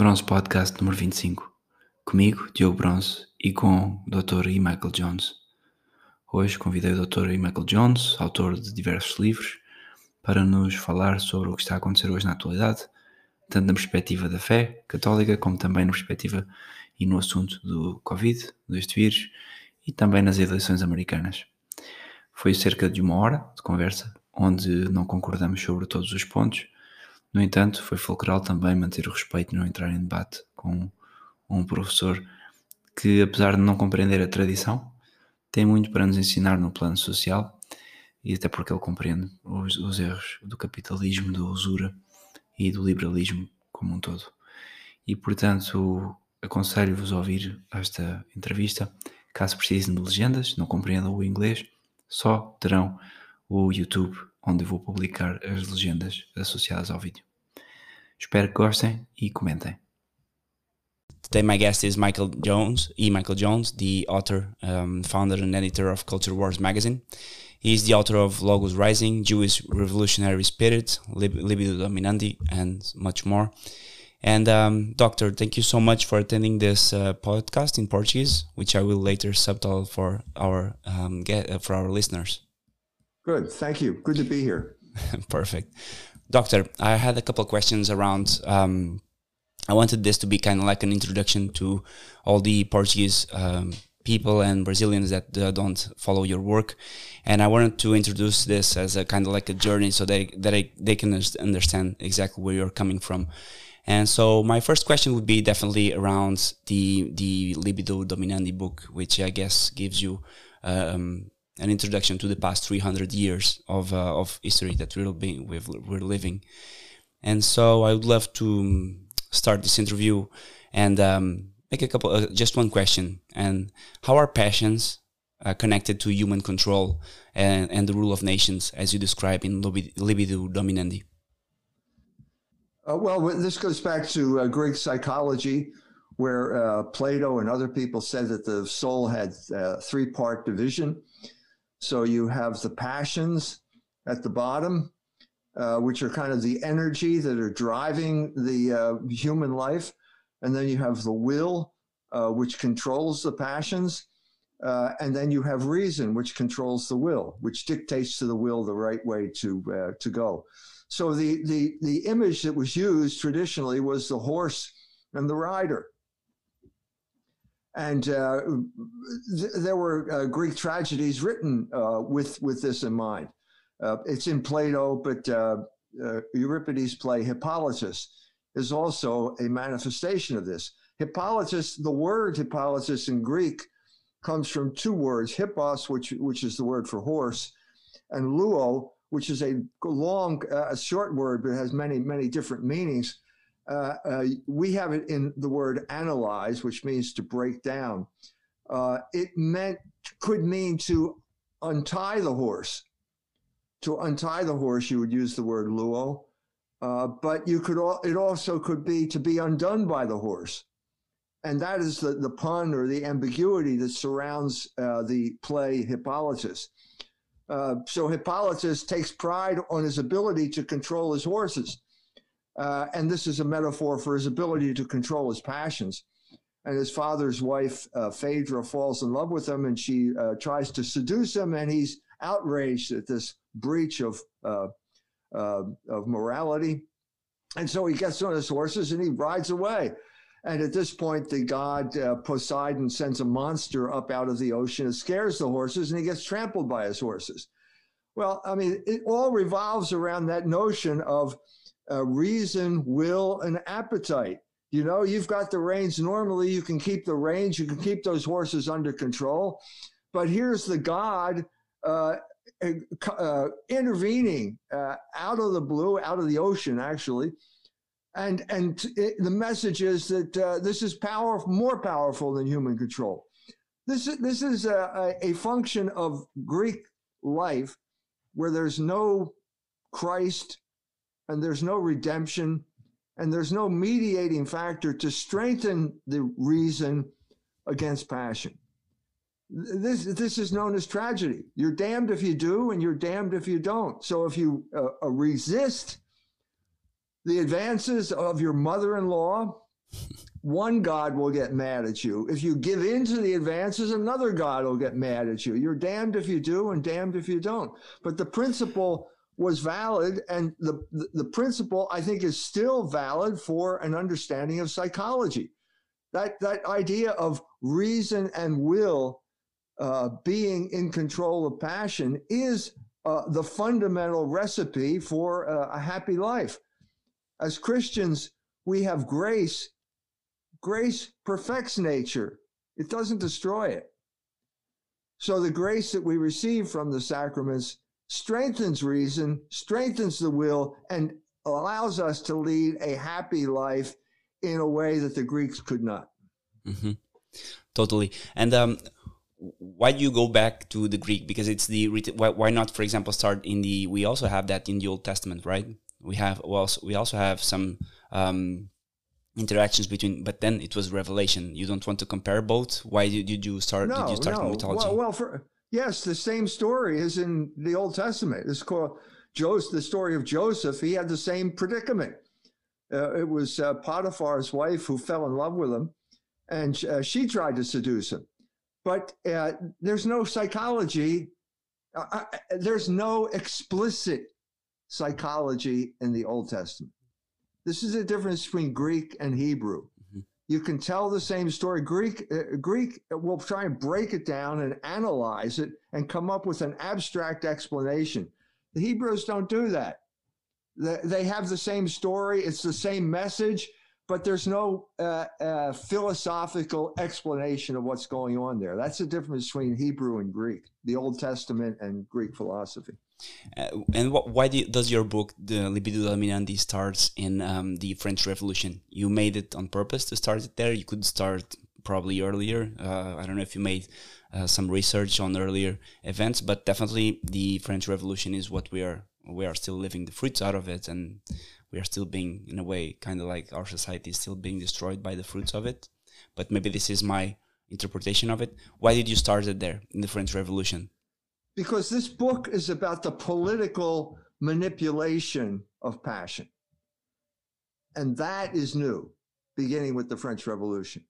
Bronze Podcast número 25. Comigo, Diogo Bronze, e com o Dr. E. Michael Jones. Hoje convidei o Dr. E. Michael Jones, autor de diversos livros, para nos falar sobre o que está a acontecer hoje na atualidade, tanto na perspectiva da fé católica, como também na perspectiva e no assunto do Covid, deste vírus, e também nas eleições americanas. Foi cerca de uma hora de conversa, onde não concordamos sobre todos os pontos, no entanto, foi fulcral também manter o respeito e não entrar em debate com um professor que, apesar de não compreender a tradição, tem muito para nos ensinar no plano social e até porque ele compreende os, os erros do capitalismo, da usura e do liberalismo como um todo. E portanto, aconselho-vos a ouvir esta entrevista. Caso precisem de legendas, não compreendam o inglês, só terão o YouTube onde vou publicar as legendas associadas ao vídeo. Espero que gostem e comentem. Today, my guest is Michael Jones, E. Michael Jones, the author, um, founder, and editor of Culture Wars magazine. He is the author of Logos Rising, Jewish Revolutionary Spirit, Lib- Libido Dominandi, and much more. And um, Doctor, thank you so much for attending this uh, podcast in Portuguese, which I will later subtitle for our um, get, uh, for our listeners. Good. Thank you. Good to be here. Perfect. Doctor, I had a couple questions around. Um, I wanted this to be kind of like an introduction to all the Portuguese um, people and Brazilians that uh, don't follow your work, and I wanted to introduce this as a kind of like a journey so they that I, they can understand exactly where you're coming from. And so my first question would be definitely around the the libido dominandi book, which I guess gives you um, an introduction to the past 300 years of, uh, of history that we're, being, we're living. And so I would love to um, start this interview and um, make a couple, uh, just one question. And how are passions uh, connected to human control and, and the rule of nations, as you describe in Libido Dominandi? Uh, well, this goes back to uh, Greek psychology, where uh, Plato and other people said that the soul had three part division so you have the passions at the bottom, uh, which are kind of the energy that are driving the uh, human life. And then you have the will, uh, which controls the passions. Uh, and then you have reason, which controls the will, which dictates to the will the right way to, uh, to go. So the, the, the image that was used traditionally was the horse and the rider. And uh, th- there were uh, Greek tragedies written uh, with, with this in mind. Uh, it's in Plato, but uh, uh, Euripides' play Hippolytus is also a manifestation of this. Hippolytus, the word Hippolytus in Greek comes from two words, hippos, which, which is the word for horse, and luo, which is a long, a short word, but has many, many different meanings uh, uh, we have it in the word analyze, which means to break down. Uh, it meant could mean to untie the horse. To untie the horse, you would use the word luo, uh, but you could. Al- it also could be to be undone by the horse, and that is the, the pun or the ambiguity that surrounds uh, the play Hippolytus. So Hippolytus takes pride on his ability to control his horses uh, and this is a metaphor for his ability to control his passions. And his father's wife, uh, Phaedra, falls in love with him and she uh, tries to seduce him, and he's outraged at this breach of, uh, uh, of morality. And so he gets on his horses and he rides away. And at this point, the god uh, Poseidon sends a monster up out of the ocean. It scares the horses and he gets trampled by his horses. Well, I mean, it all revolves around that notion of uh, reason, will, and appetite. You know, you've got the reins. Normally, you can keep the reins, you can keep those horses under control. But here's the God uh, uh, intervening uh, out of the blue, out of the ocean, actually. And, and it, the message is that uh, this is power, more powerful than human control. This is, this is a, a function of Greek life where there's no Christ, and there's no redemption and there's no mediating factor to strengthen the reason against passion. This, this is known as tragedy. You're damned if you do, and you're damned if you don't. So if you uh, uh resist the advances of your mother in law one God will get mad at you. If you give in to the advances, another God will get mad at you. You're damned if you do and damned if you don't. But the principle was valid, and the, the, principle I think is still valid for an understanding of psychology. That, that idea of reason and will uh, being in control of passion is uh, the fundamental recipe for uh, a happy life. As Christians, we have grace Grace perfects nature, it doesn't destroy it. So the grace that we receive from the sacraments strengthens reason, strengthens the will, and allows us to lead a happy life in a way that the Greeks could not. Mm-hmm. Totally. And um, why do you go back to the Greek? Because it's the why, why not, for example, start in the? We also have that in the Old Testament, right? We have well, we also have some um, interactions between but then it was revelation you don't want to compare both why did you start no, did you start no. mythology well, well for yes the same story is in the old testament. It's called joseph the story of joseph. He had the same predicament. Uh, it was uh, potiphar's wife who fell in love with him and uh, she tried to seduce him. But uh, there's no psychology uh, uh, there's no explicit psychology in the old testament. This is the difference between Greek and Hebrew. You can tell the same story. Greek, uh, Greek will try and break it down and analyze it and come up with an abstract explanation. The Hebrews don't do that. They, they have the same story. It's the same message, but there's no uh, uh, philosophical explanation of what's going on there. That's the difference between Hebrew and Greek, the Old Testament and Greek philosophy. Uh, and why do, does your book, The Libido Dominandi, starts in um, the French Revolution? You made it on purpose to start it there. You could start probably earlier. Uh, I don't know if you made uh, some research on earlier events, but definitely the French Revolution is what we are. We are still living the fruits out of it, and we are still being, in a way, kind of like our society is still being destroyed by the fruits of it. But maybe this is my interpretation of it. Why did you start it there in the French Revolution? Because this book is about the political manipulation of passion. And that is new, beginning with the French Revolution.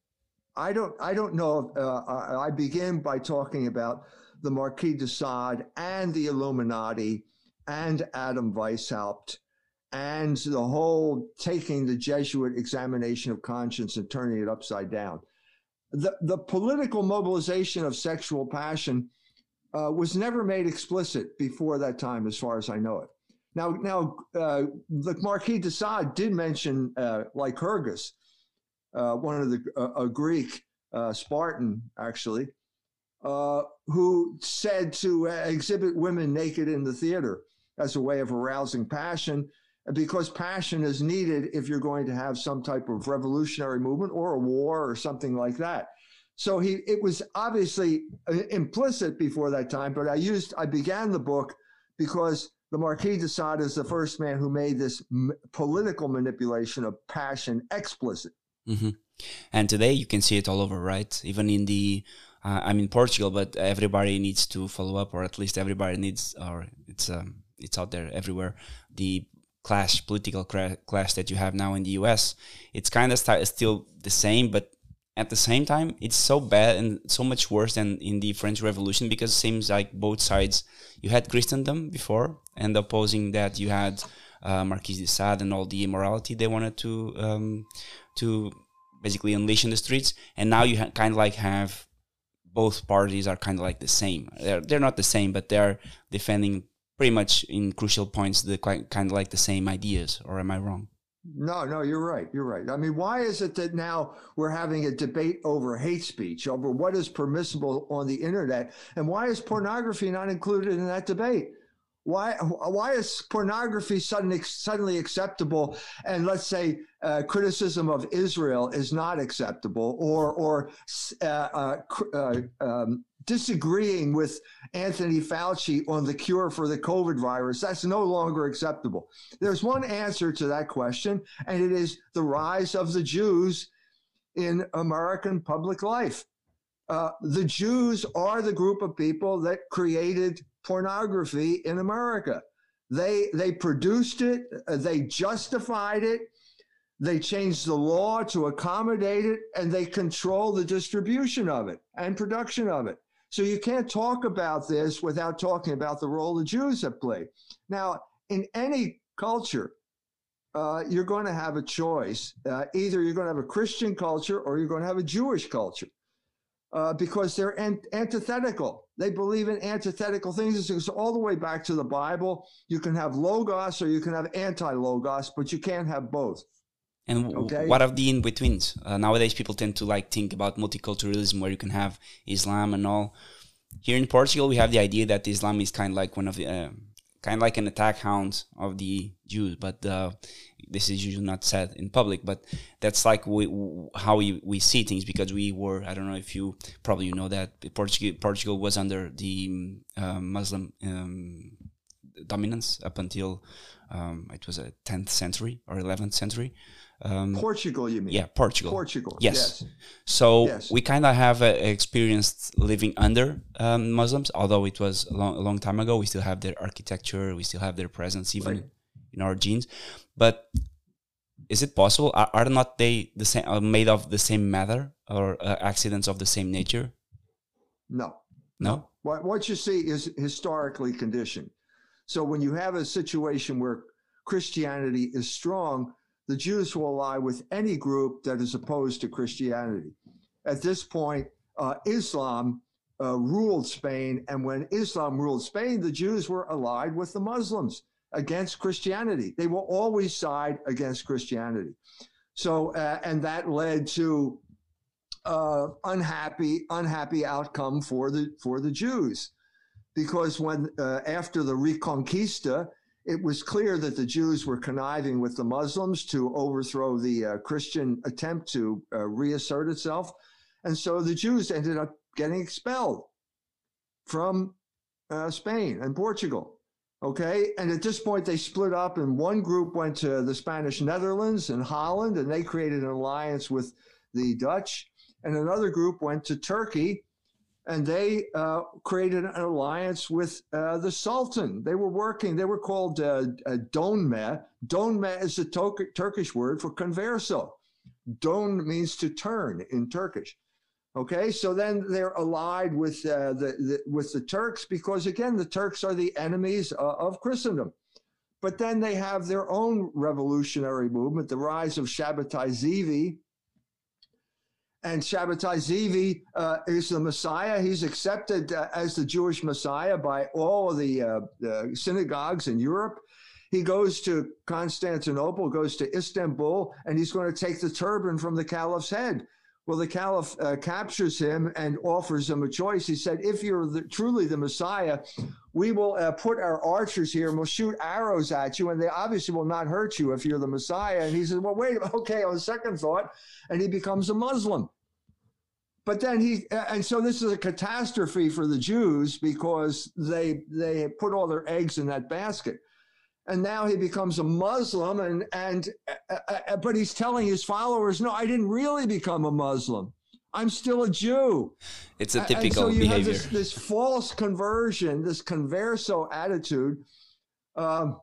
I don't, I don't know. Uh, I begin by talking about the Marquis de Sade and the Illuminati and Adam Weishaupt and the whole taking the Jesuit examination of conscience and turning it upside down. The, the political mobilization of sexual passion uh, was never made explicit before that time, as far as I know it. Now, now uh, the Marquis de Sade did mention uh, Lycurgus, uh, one of the a Greek uh, Spartan, actually, uh, who said to exhibit women naked in the theater as a way of arousing passion, because passion is needed if you're going to have some type of revolutionary movement or a war or something like that. So he, it was obviously uh, implicit before that time, but I used, I began the book because the Marquis de Sade is the first man who made this m- political manipulation of passion explicit. Mm-hmm. And today you can see it all over, right? Even in the, uh, I'm in Portugal, but everybody needs to follow up, or at least everybody needs, or it's um, it's out there everywhere. The clash, political clash that you have now in the U.S. It's kind of st- still the same, but at the same time it's so bad and so much worse than in the french revolution because it seems like both sides you had christendom before and opposing that you had uh, marquis de sade and all the immorality they wanted to um, to basically unleash in the streets. And now you kind of like have both parties are kind of like the same. They're, they're not the same but they're defending pretty much in crucial points the kind of like the same ideas or am i wrong no, no, you're right. You're right. I mean, why is it that now we're having a debate over hate speech, over what is permissible on the internet, and why is pornography not included in that debate? Why why is pornography suddenly suddenly acceptable? And let's say uh, criticism of Israel is not acceptable, or or uh, uh, uh um, disagreeing with Anthony Fauci on the cure for the COVID virus. That's no longer acceptable. There's one answer to that question, and it is the rise of the Jews in American public life. Uh, the Jews are the group of people that created pornography in America. They they produced it. Uh, they justified it. they changed the law to accommodate it, and they control the distribution of it and production of it. So you can't talk about this without talking about the role the Jews have played. Now, in any culture, uh, you're going to have a choice. Uh, either you're going to have a Christian culture or you're going to have a Jewish culture uh, because they're an- antithetical. They believe in antithetical things. It goes all the way back to the Bible. You can have logos or you can have anti logos, but you can't have both. And okay. what are the in betweens? Uh, nowadays, people tend to like think about multiculturalism, where you can have Islam and all. Here in Portugal, we have the idea that Islam is kind of like one of the uh, kind of like an attack hound of the Jews, but uh, this is usually not said in public. But that's like we, how we, we see things because we were I don't know if you probably you know that Portugal Portugal was under the um, Muslim um, dominance up until um, it was a 10th century or 11th century. Um, Portugal, you mean? Yeah, Portugal. Portugal. Yes. yes. So yes. we kind of have uh, experienced living under um, Muslims, although it was a long, a long, time ago. We still have their architecture, we still have their presence, even right. in our genes. But is it possible? Are, are not they the same, uh, made of the same matter or uh, accidents of the same nature? No. No. What what you see is historically conditioned. So when you have a situation where Christianity is strong, the Jews will ally with any group that is opposed to Christianity. At this point, uh, Islam uh, ruled Spain, and when Islam ruled Spain, the Jews were allied with the Muslims against Christianity. They will always side against Christianity. So, uh, and that led to uh, unhappy, unhappy outcome for the for the Jews, because when uh, after the Reconquista, it was clear that the Jews were conniving with the Muslims to overthrow the uh, Christian attempt to uh, reassert itself. And so the Jews ended up getting expelled from uh, Spain and Portugal. Okay. And at this point, they split up, and one group went to the Spanish Netherlands and Holland, and they created an alliance with the Dutch. And another group went to Turkey and they uh, created an alliance with uh, the Sultan. They were working, they were called uh, uh, Donme. Donme is a to- Turkish word for converso. Don means to turn in Turkish. Okay, so then they're allied with uh, the, the, with the Turks because again the Turks are the enemies uh, of Christendom. But then they have their own revolutionary movement, the rise of Shabbatai Zevi, and Shabbatai Zevi uh, is the Messiah. He's accepted uh, as the Jewish Messiah by all the, uh, the, synagogues in Europe. He goes to Constantinople, goes to Istanbul, and he's going to take the turban from the caliph's head. Well, the caliph uh, captures him and offers him a choice. He said, If you're the, truly the Messiah, we will uh, put our archers here and we'll shoot arrows at you, and they obviously will not hurt you if you're the Messiah. And he says, Well, wait, okay, on second thought, and he becomes a Muslim. But then he, and so this is a catastrophe for the Jews because they they put all their eggs in that basket, and now he becomes a Muslim, and and uh, uh, uh but he's telling his followers, no, I didn't really become a Muslim. I'm still a Jew. It's a typical and so you behavior. Have this, this false conversion, this converso attitude um,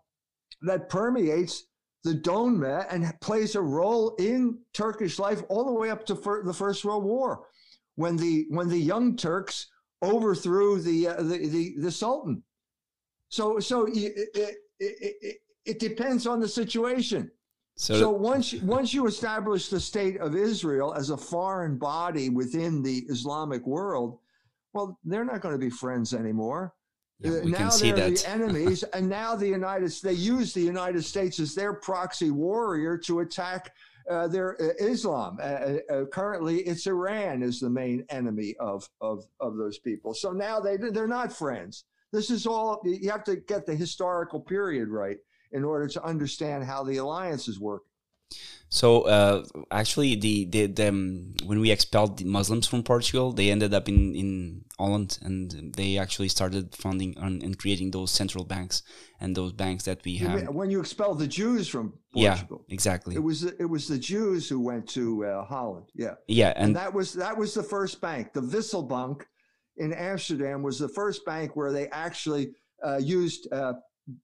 that permeates the Donme and plays a role in Turkish life all the way up to fir- the First World War, when the when the Young Turks overthrew the uh, the, the, the Sultan. So so it, it, it, it depends on the situation. So, so once once you establish the state of Israel as a foreign body within the Islamic world, well, they're not going to be friends anymore. Yeah, uh, now they're the enemies, and now the United they use the United States as their proxy warrior to attack uh, their uh, Islam. Uh, uh, uh, currently, it's Iran is the main enemy of of of those people. So now they they're not friends. This is all you have to get the historical period right in order to understand how the alliances work. So uh, actually, the, the, the um, when we expelled the Muslims from Portugal, they ended up in, in Holland, and they actually started funding on, and creating those central banks and those banks that we have. When you expelled the Jews from Portugal, yeah, exactly. It was it was the Jews who went to uh, Holland. Yeah, yeah, and, and, that was that was the first bank. The Wisselbank in Amsterdam was the first bank where they actually uh, used uh,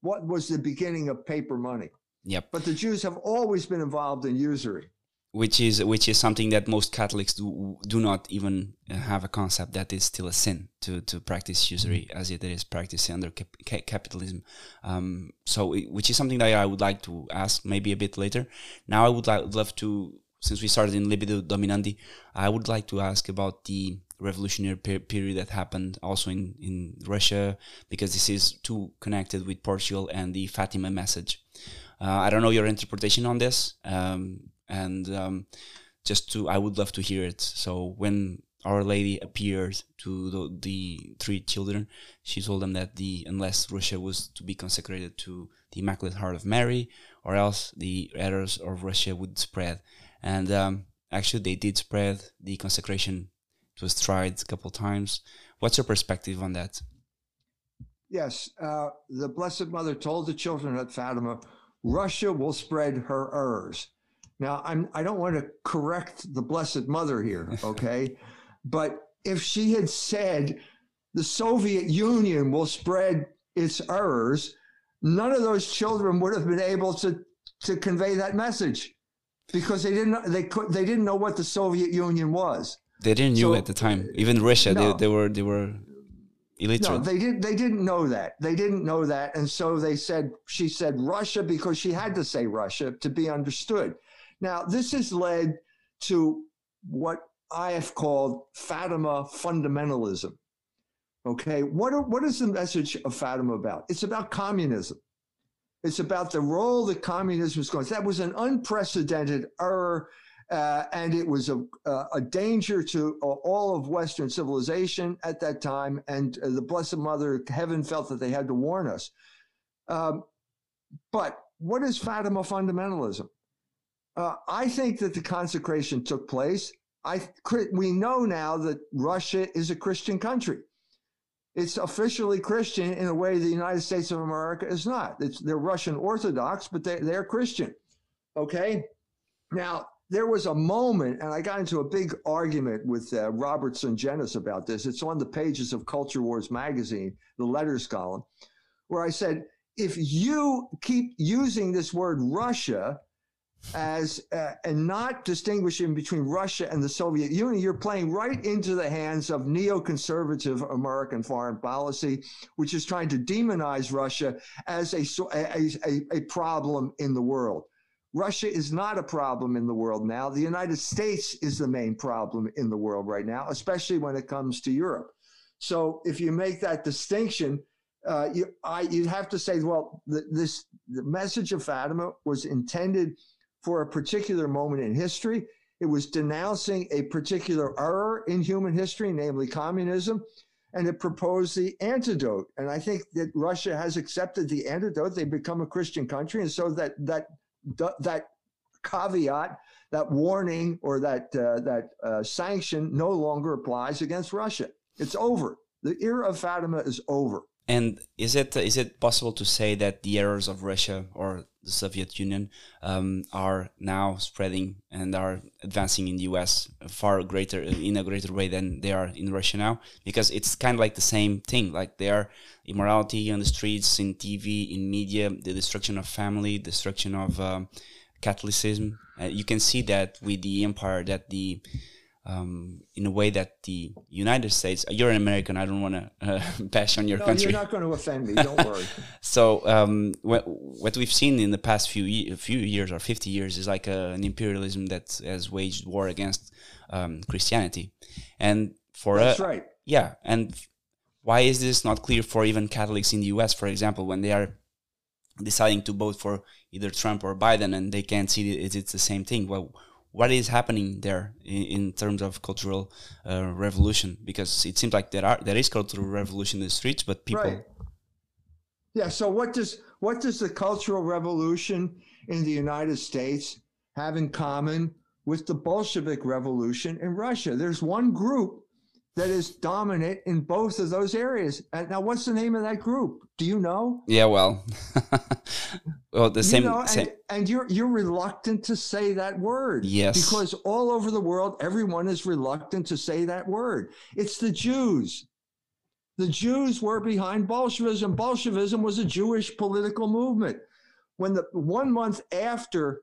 what was the beginning of paper money. Yep. But the Jews have always been involved in usury. Which is which is something that most Catholics do do not even have a concept that is still a sin to to practice usury as it is practiced under cap- capitalism. Um, so, which is something that I would like to ask maybe a bit later. Now, I would like love to since we started in Libido Dominandi, I would like to ask about the revolutionary per- period that happened also in, in Russia, because this is too connected with Portugal and the Fatima message. Uh, I don't know your interpretation on this, um, and um, just to, I would love to hear it. So when Our Lady appeared to the, the, three children, she told them that the unless Russia was to be consecrated to the Immaculate Heart of Mary, or else the errors of Russia would spread and um, actually they did spread the consecration. It was tried a couple times. What's your perspective on that? Yes, uh, the Blessed Mother told the children at Fatima, Russia will spread her errors. Now, I'm I don't want to correct the Blessed Mother here, okay, but if she had said the Soviet Union will spread its errors, none of those children would have been able to to convey that message because they didn't they could they didn't know what the Soviet Union was. They didn't so, know at the time. Uh, Even Russia, no, they, they were they were illiterate. No, they didn't they didn't know that. They didn't know that, and so they said she said Russia because she had to say Russia to be understood. Now this has led to what I have called Fatima fundamentalism. Okay, what are, what is the message of Fatima about? It's about communism. It's about the role that communism was going. That was an unprecedented error, uh, and it was a, a danger to all of Western civilization at that time. And uh, the Blessed Mother, heaven felt that they had to warn us. Um, but what is Fatima fundamentalism? Uh, I think that the consecration took place. I we know now that Russia is a Christian country it's officially Christian in a way the United States of America is not. It's, they're Russian Orthodox, but they, they're Christian. Okay. Now, there was a moment, and I got into a big argument with uh, Robert Sungenis about this. It's on the pages of Culture Wars magazine, the letters column, where I said, if you keep using this word Russia as uh, and not distinguishing between Russia and the Soviet Union, you're playing right into the hands of neoconservative American foreign policy, which is trying to demonize Russia as a, a, a, a problem in the world. Russia is not a problem in the world now. The United States is the main problem in the world right now, especially when it comes to Europe. So if you make that distinction, uh, you, you'd have to say, well, the, this the message of Fatima was intended for a particular moment in history. It was denouncing a particular error in human history, namely communism, and it proposed the antidote. And I think that Russia has accepted the antidote. They've become a Christian country, and so that that that caveat, that warning, or that uh, that uh, sanction no longer applies against Russia. It's over. The era of Fatima is over. And is it is it possible to say that the errors of Russia or the Soviet Union um, are now spreading and are advancing in the US far greater in a greater way than they are in Russia now? Because it's kind of like the same thing. Like there are immorality on the streets, in TV, in media, the destruction of family, destruction of um, Catholicism. Uh, you can see that with the empire that the um, in a way that the United States. You're an American. I don't want to uh, bash on your no, country. You're not going to offend me. Don't worry. so um, what, what we've seen in the past few few years or 50 years is like a, an imperialism that has waged war against um, Christianity, and for that's a, right. Yeah, and why is this not clear for even Catholics in the U.S., for example, when they are deciding to vote for either Trump or Biden, and they can't see it, it's the same thing? Well what is happening there in, in terms of cultural uh, revolution? Because it seems like there are there is cultural revolution in the streets, but people. Right. Yeah. So what does what does the cultural revolution in the United States have in common with the Bolshevik revolution in Russia? There's one group that is dominant in both of those areas. And now, what's the name of that group? Do you know? Yeah, well, well, the same, you know, same. And, and, you're you're reluctant to say that word. Yes, because all over the world, everyone is reluctant to say that word. It's the Jews. The Jews were behind Bolshevism. Bolshevism was a Jewish political movement. when the one month after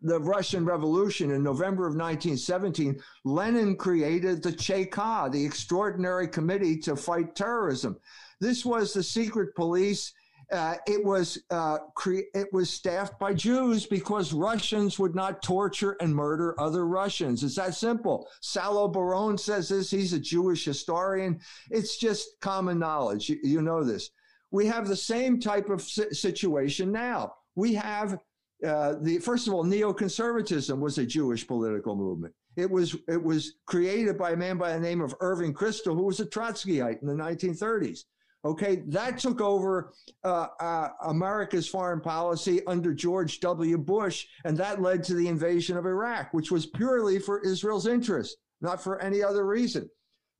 the Russian Revolution in November of 1917, Lenin created the Cheka, the Extraordinary Committee to Fight Terrorism. This was the secret police. Uh, it was uh, cre- it was staffed by Jews because Russians would not torture and murder other Russians. It's that simple. Salo Baron says this. He's a Jewish historian. It's just common knowledge. You, you know this. We have the same type of situation now. We have uh, the first of all, neoconservatism was a Jewish political movement. It was it was created by a man by the name of Irving Kristol, who was a Trotskyite in the 1930s. Okay, that took over uh, uh, America's foreign policy under George W. Bush, and that led to the invasion of Iraq, which was purely for Israel's interest, not for any other reason.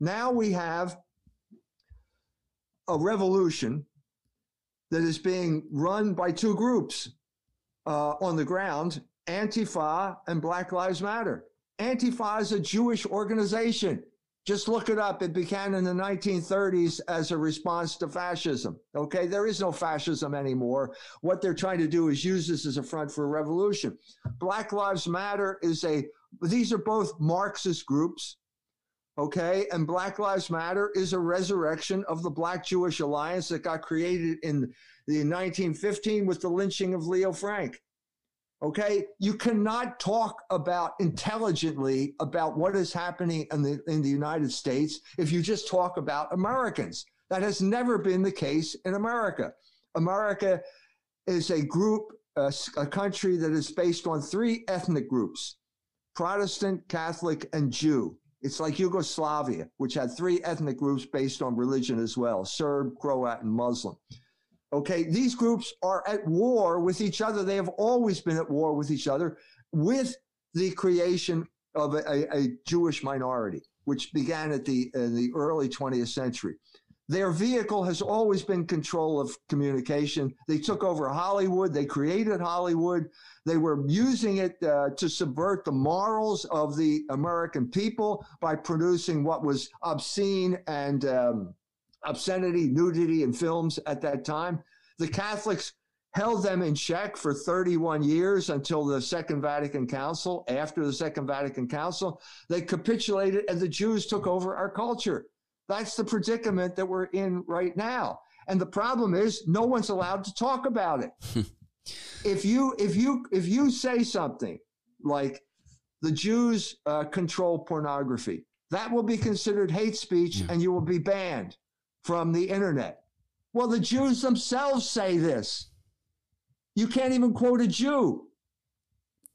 Now we have a revolution that is being run by two groups uh, on the ground Antifa and Black Lives Matter. Antifa is a Jewish organization. Just look it up. It began in the 1930s as a response to fascism. Okay, there is no fascism anymore. What they're trying to do is use this as a front for a revolution. Black Lives Matter is a, these are both Marxist groups. Okay, and Black Lives Matter is a resurrection of the Black Jewish Alliance that got created in the 1915 with the lynching of Leo Frank. Okay, you cannot talk about intelligently about what is happening in the in the United States if you just talk about Americans. That has never been the case in America. America is a group, a, a country that is based on three ethnic groups: Protestant, Catholic, and Jew. It's like Yugoslavia, which had three ethnic groups based on religion as well: Serb, Croat, and Muslim. Okay, these groups are at war with each other. They have always been at war with each other with the creation of a, a, Jewish minority, which began at the in the early 20th century. Their vehicle has always been control of communication. They took over Hollywood. They created Hollywood. They were using it uh, to subvert the morals of the American people by producing what was obscene and um, obscenity, nudity in films at that time. The Catholics held them in check for 31 years until the Second Vatican Council. After the Second Vatican Council, they capitulated and the Jews took over our culture. That's the predicament that we're in right now. And the problem is no one's allowed to talk about it. if you if you if you say something like the Jews uh, control pornography, that will be considered hate speech yeah. and you will be banned from the internet. Well, the Jews themselves say this. You can't even quote a Jew.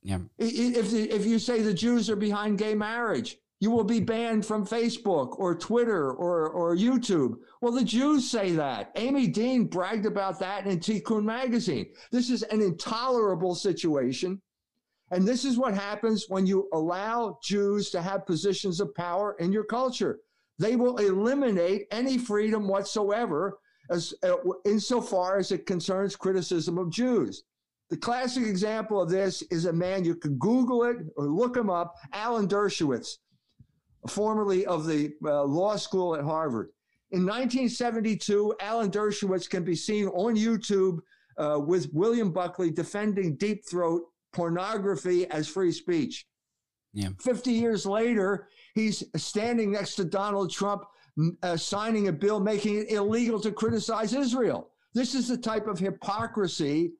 Yeah. If, if you say the Jews are behind gay marriage, you will be banned from Facebook or Twitter or, or YouTube. Well, the Jews say that. Amy Dean bragged about that in Tikkun magazine. This is an intolerable situation. And this is what happens when you allow Jews to have positions of power in your culture they will eliminate any freedom whatsoever as uh, insofar as it concerns criticism of Jews. The classic example of this is a man, you can Google it or look him up, Alan Dershowitz, formerly of the uh, law school at Harvard. In 1972, Alan Dershowitz can be seen on YouTube uh, with William Buckley defending deep throat pornography as free speech. Yeah. 50 years later, he's standing next to Donald Trump, uh, signing a bill making it illegal to criticize Israel. This is the type of hypocrisy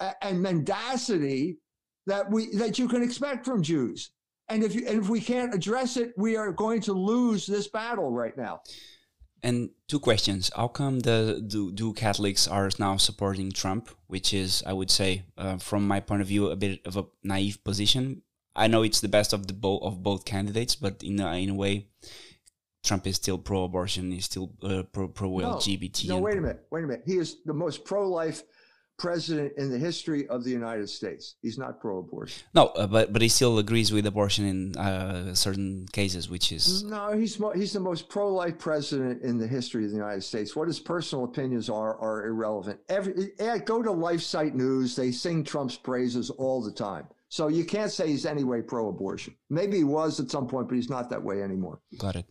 uh, and mendacity that we that you can expect from Jews. And if you, and if we can't address it, we are going to lose this battle right now. And two questions: How come the do, do Catholics are now supporting Trump, which is, I would say, uh, from my point of view, a bit of a naive position I know it's the best of the both of both candidates, but in a, in a way, Trump is still pro-abortion. He's still uh, pro pro LGBT. No, no wait a minute, wait a minute. He is the most pro-life president in the history of the United States. He's not pro-abortion. No, uh, but but he still agrees with abortion in uh, certain cases, which is no. He's mo- he's the most pro-life president in the history of the United States. What his personal opinions are are irrelevant. Every go to LifeSite News. They sing Trump's praises all the time. So you can't say he's anyway pro-abortion. Maybe he was at some point, but he's not that way anymore. Got it.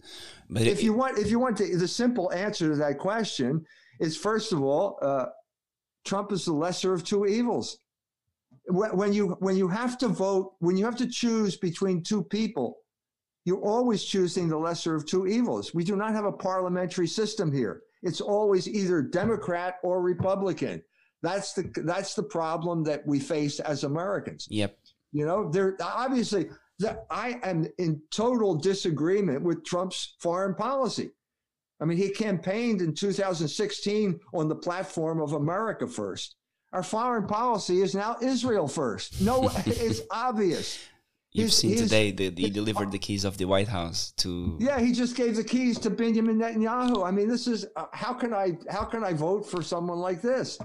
But if it, you want, if you want to, the simple answer to that question is first of all, uh, Trump is the lesser of two evils. When you when you have to vote, when you have to choose between two people, you're always choosing the lesser of two evils. We do not have a parliamentary system here. It's always either Democrat or Republican. That's the that's the problem that we face as Americans. Yep. You know, there obviously that I am in total disagreement with Trump's foreign policy. I mean, he campaigned in 2016 on the platform of America first. Our foreign policy is now Israel first. No, it's obvious. You've He's- seen he's- today that he delivered the keys of the White House to. Yeah, he just gave the keys to Benjamin Netanyahu. I mean, this is uh, how can I how can I vote for someone like this?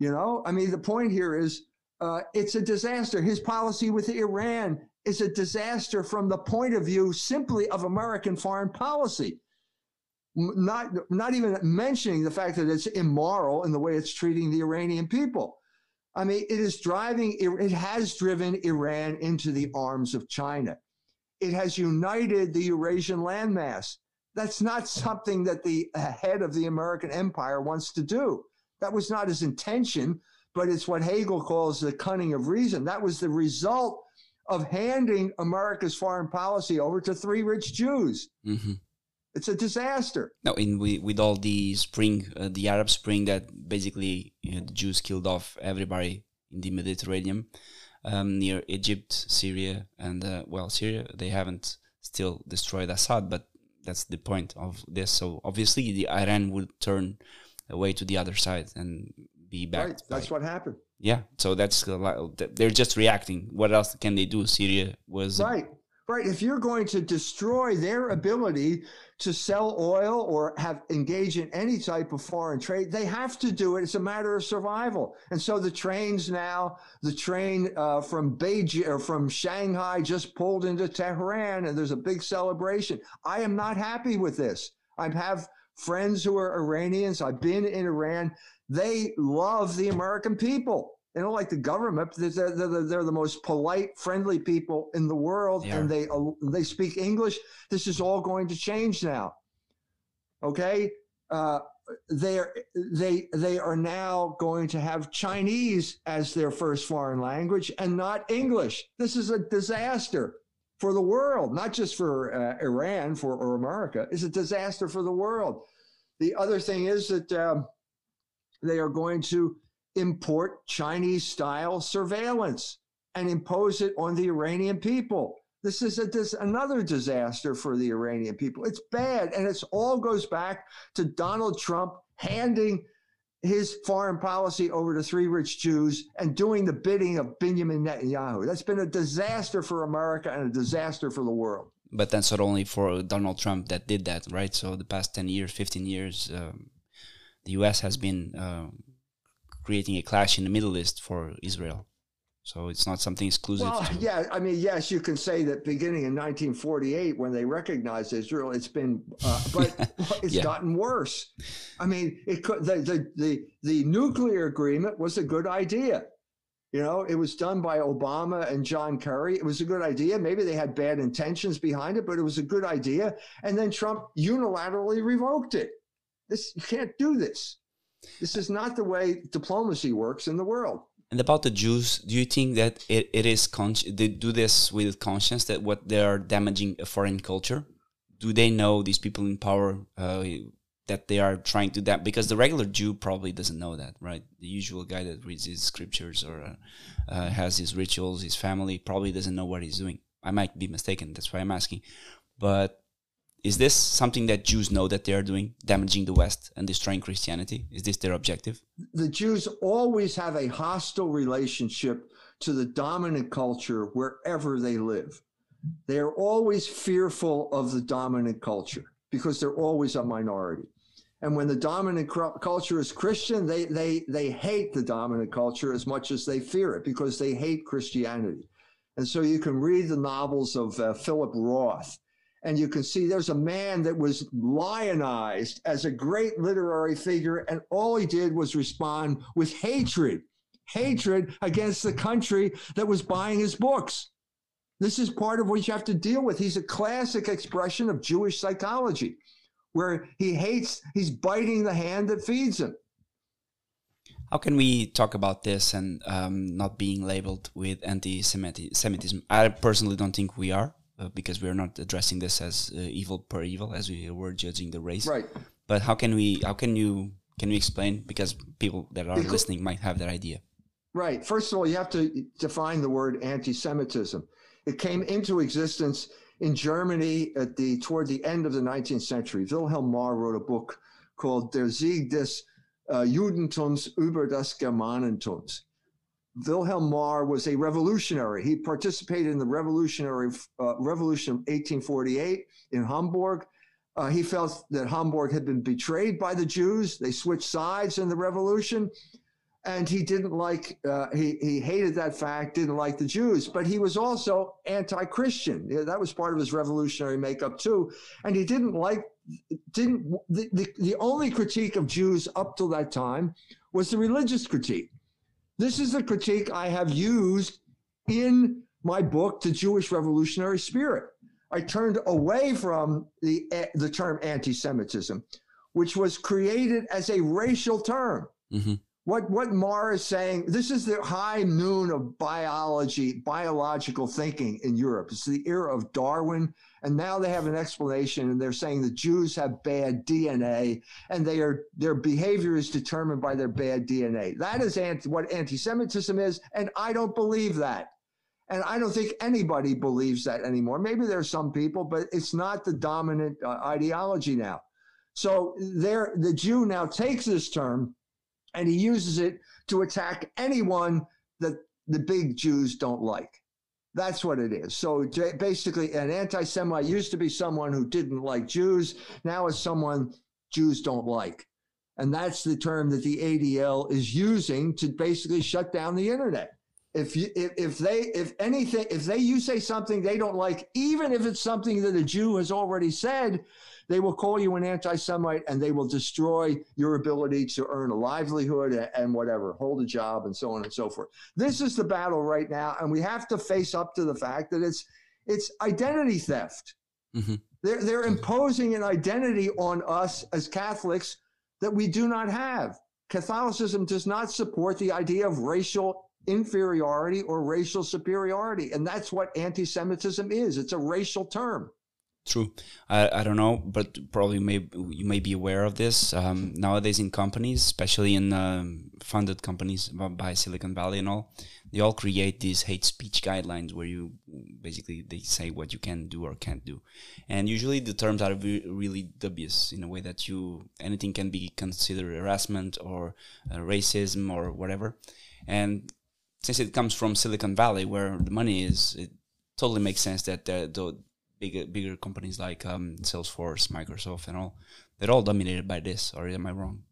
You know, I mean, the point here is uh, it's a disaster. His policy with Iran is a disaster from the point of view simply of American foreign policy. Not not even mentioning the fact that it's immoral in the way it's treating the Iranian people. I mean, it is driving. It has driven Iran into the arms of China it has united the Eurasian landmass. That's not something that the uh, head of the American empire wants to do. That was not his intention, but it's what Hegel calls the cunning of reason. That was the result of handing America's foreign policy over to three rich Jews. hmm It's a disaster. No, in with, with all the spring, uh, the Arab Spring that basically you know, the Jews killed off everybody in the Mediterranean, um, near Egypt, Syria, and uh, well, Syria they haven't still destroyed Assad, but that's the point of this. So obviously, the Iran would turn away to the other side and be back. Right. That's what happened. Yeah, so that's they're just reacting. What else can they do? Syria was Right. Right. If you're going to destroy their ability to sell oil or have engage in any type of foreign trade, they have to do it. It's a matter of survival. And so the trains now, the train uh, from Beijing or from Shanghai just pulled into Tehran, and there's a big celebration. I am not happy with this. I have friends who are Iranians. I've been in Iran. They love the American people. They don't like the government. They're, they're, they're the most polite, friendly people in the world, They and they uh, they speak English. This is all going to change now. Okay, uh, they are they they are now going to have Chinese as their first foreign language and not English. This is a disaster for the world, not just for uh, Iran for or America. It's a disaster for the world. The other thing is that um, they are going to import Chinese style surveillance and impose it on the Iranian people. This is a, this, another disaster for the Iranian people. It's bad. And it's all goes back to Donald Trump handing his foreign policy over to three rich Jews and doing the bidding of Benjamin Netanyahu. That's been a disaster for America and a disaster for the world. but that's not only for Donald Trump that did that, right? So the past ten years, fifteen years, um, the U.S. has been uh, creating a clash in the Middle East for Israel. So it's not something exclusive. Well, to, yeah, I mean, yes, you can say that beginning in 1948 when they recognized Israel, it's been, uh, but it's Yeah. gotten worse. I mean, it could the, the the the nuclear agreement was a good idea. You know, it was done by Obama and John Kerry. It was a good idea. Maybe they had bad intentions behind it, but it was a good idea. And then Trump unilaterally revoked it. This you can't do this. This is not the way diplomacy works in the world. And about the Jews, do you think that it, it is they do this with conscience that what they are damaging a foreign culture? Do they know these people in power uh, that they are trying to that? Because the regular Jew probably doesn't know that, right? The usual guy that reads his scriptures or uh, uh, has his rituals, his family probably doesn't know what he's doing. I might be mistaken. That's why I'm asking. But is this something that Jews know that they are doing, damaging the West and destroying Christianity? Is this their objective? the Jews always have a hostile relationship to the dominant culture wherever they live. They are always fearful of the dominant culture because they're always a minority. And when the dominant culture is Christian, they, they, they hate the dominant culture as much as they fear it because they hate Christianity. And so you can read the novels of uh, Philip Roth, and you can see there's a man that was lionized as a great literary figure, and all he did was respond with hatred, hatred against the country that was buying his books. This is part of what you have to deal with. He's a classic expression of Jewish psychology, where he hates, he's biting the hand that feeds him. How can we talk about this and um, not being labeled with anti-Semitism? I personally don't think we are uh, because we are not addressing this as uh, evil per evil as we were judging the race. Right. But how can we? How can you? Can you explain? Because people that are because, listening might have that idea. Right. First of all, you have to define the word anti-Semitism. It came into existence in Germany at the toward the end of the 19th century. Wilhelm Marr wrote a book called Der Sieg des uh, Judentums über das Germanentums. Wilhelm Marr was a revolutionary. He participated in the revolutionary uh, revolution of 1848 in Hamburg. Uh, he felt that Hamburg had been betrayed by the Jews. They switched sides in the revolution, and he didn't like. Uh, he he hated that fact. Didn't like the Jews, but he was also anti-Christian. That was part of his revolutionary makeup too, and he didn't like. Didn't the, the, the only critique of Jews up till that time was the religious critique this is the critique I have used in my book, The Jewish Revolutionary Spirit. I turned away from the, the term anti Semitism, which was created as a racial term. Mm-hmm. What, what Marr is saying, this is the high noon of biology, biological thinking in Europe. It's the era of Darwin and now they have an explanation and they're saying the Jews have bad DNA and they are their behavior is determined by their bad DNA. That is anti, what anti-Semitism is, and I don't believe that. And I don't think anybody believes that anymore. Maybe there are some people, but it's not the dominant uh, ideology now. So there, the Jew now takes this term and he uses it to attack anyone that the big Jews don't like. That's what it is. So basically, an anti Semite used to be someone who didn't like Jews. Now it's someone Jews don't like. And that's the term that the ADL is using to basically shut down the internet. If you, if, if they, if anything, if they, you say something they don't like, even if it's something that a Jew has already said, they will call you an anti Semite and they will destroy your ability to earn a livelihood and whatever, hold a job and so on and so forth. This is the battle right now. And we have to face up to the fact that it's, it's identity theft. Mm-hmm. They're, they're imposing an identity on us as Catholics that we do not have. Catholicism does not support the idea of racial inferiority or racial superiority. And that's what anti Semitism is it's a racial term. True. I, I don't know, but probably may you may be aware of this um, nowadays in companies, especially in um, funded companies by Silicon Valley and all. They all create these hate speech guidelines where you basically they say what you can do or can't do, and usually the terms are really dubious in a way that you anything can be considered harassment or uh, racism or whatever, and since it comes from Silicon Valley where the money is, it totally makes sense that the, the bigger bigger companies like um, Salesforce, Microsoft, and all, they're all dominated by this. Or am I wrong?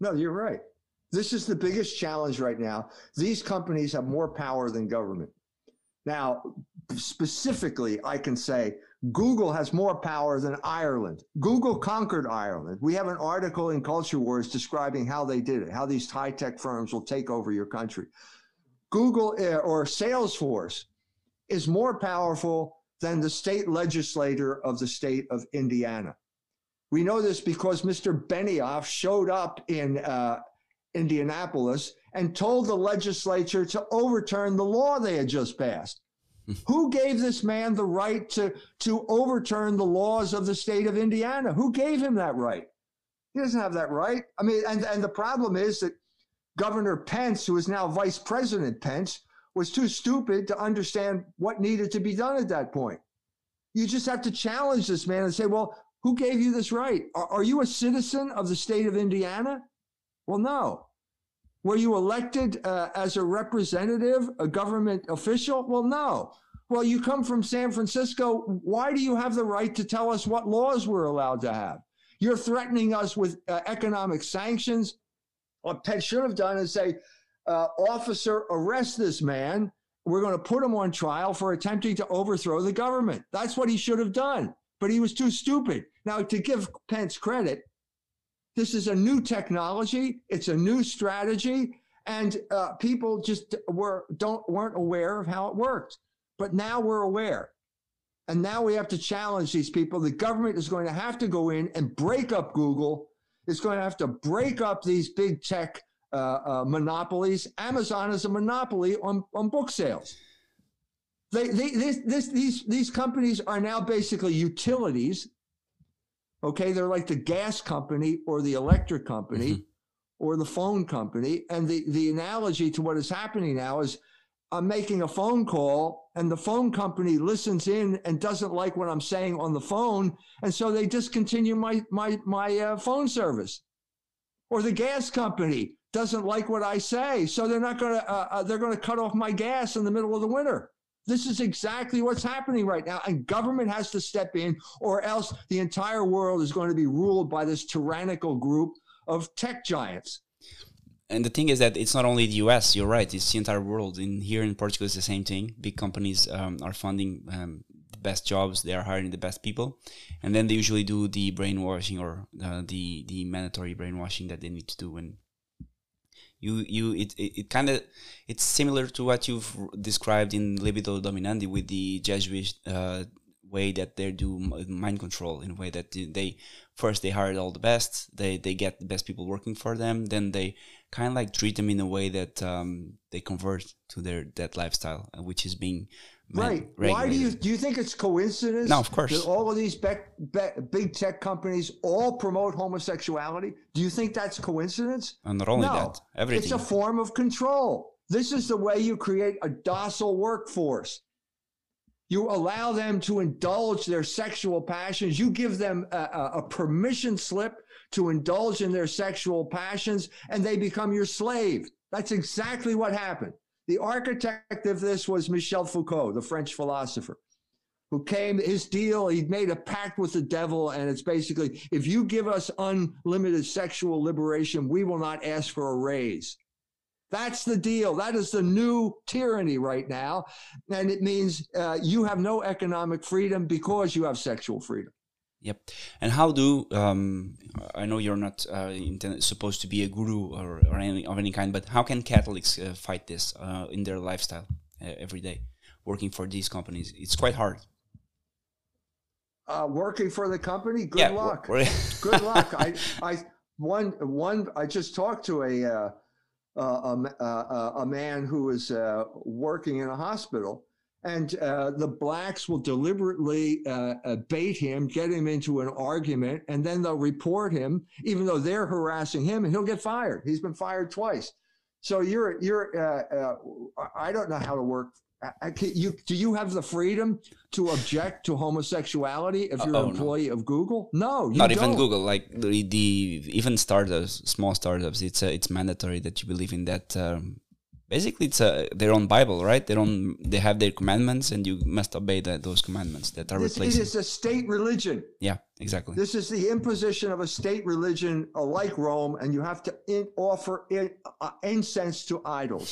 No, you're right. This is the biggest challenge right now. These companies have more power than government. Now, specifically, I can say Google has more power than Ireland. Google conquered Ireland. We have an article in Culture Wars describing how they did it, how these high tech firms will take over your country. Google or Salesforce is more powerful than the state legislator of the state of Indiana. We know this because Mr. Benioff showed up in uh, Indianapolis and told the legislature to overturn the law they had just passed. Who gave this man the right to, to overturn the laws of the state of Indiana? Who gave him that right? He doesn't have that right. I mean, and, and the problem is that Governor Pence, who is now Vice President Pence, was too stupid to understand what needed to be done at that point. You just have to challenge this man and say, well, who gave you this right? Are, are you a citizen of the state of Indiana? Well, no. Were you elected uh, as a representative, a government official? Well, no. Well, you come from San Francisco. Why do you have the right to tell us what laws we're allowed to have? You're threatening us with uh, economic sanctions. What Pence should have done is say, uh, officer, arrest this man. We're going to put him on trial for attempting to overthrow the government. That's what he should have done. But he was too stupid. Now, to give Pence credit, this is a new technology. It's a new strategy, and uh, people just were don't weren't aware of how it worked. But now we're aware, and now we have to challenge these people. The government is going to have to go in and break up Google. It's going to have to break up these big tech uh, uh, monopolies. Amazon is a monopoly on, on book sales. They, they, this, this, these, these companies are now basically utilities. Okay, they're like the gas company or the electric company mm-hmm. or the phone company. And the, the analogy to what is happening now is I'm making a phone call and the phone company listens in and doesn't like what I'm saying on the phone. And so they discontinue my, my, my uh, phone service. Or the gas company doesn't like what I say. So they're not going to, uh, uh, they're going to cut off my gas in the middle of the winter. This is exactly what's happening right now. And government has to step in, or else the entire world is going to be ruled by this tyrannical group of tech giants and the thing is that it's not only the US. You're right; it's the entire world. In here in Portugal, it's the same thing. Big companies um, are funding um, the best jobs. They are hiring the best people, and then they usually do the brainwashing or uh, the the mandatory brainwashing that they need to do. And you you it it, it kind of it's similar to what you've described in Libido Dominandi with the Jesuit uh, way that they do mind control in a way that they first they hire all the best they they get the best people working for them then they kind of like treat them in a way that um, they convert to their that lifestyle uh, which is being right. Why do you do you think it's coincidence no of course. that all of these be, be, big tech companies all promote homosexuality? Do you think that's coincidence? And not only no, that everything. It's a form of control. This is the way you create a docile workforce you allow them to indulge their sexual passions. You give them a, a, permission slip to indulge in their sexual passions, and they become your slave. That's exactly what happened. The architect of this was Michel Foucault, the French philosopher, who came, his deal, he made a pact with the devil. And it's basically if you give us unlimited sexual liberation, we will not ask for a raise. That's the deal. That is the new tyranny right now. And it means uh, you have no economic freedom because you have sexual freedom. Yep. And how do um, I know you're not uh, supposed to be a guru or, or any of any kind, but how can Catholics uh, fight this uh, in their lifestyle uh, every day, working for these companies? It's quite hard. Uh, working for the company, good yeah, luck. good luck. I, I, one, one. I just talked to a uh, a, uh, a, man who is uh, working in a hospital. And uh, the blacks will deliberately uh, uh, bait him, get him into an argument, and then they'll report him, even though they're harassing him, and he'll get fired. He's been fired twice. So you're you're I don't know how to work you, do you have the freedom to object to homosexuality if you're uh, oh, an employee no. of Google? No, not don't. even Google. Like the, the, even startups, small startups, it's uh, it's mandatory that you believe in that um, basically it's a, their own bible right they don't they have their commandments and you must obey the, those commandments that are this, replacing it is a state religion yeah exactly. This is the imposition of a state religion uh, like rome and you have to in, offer in, uh, incense to idols.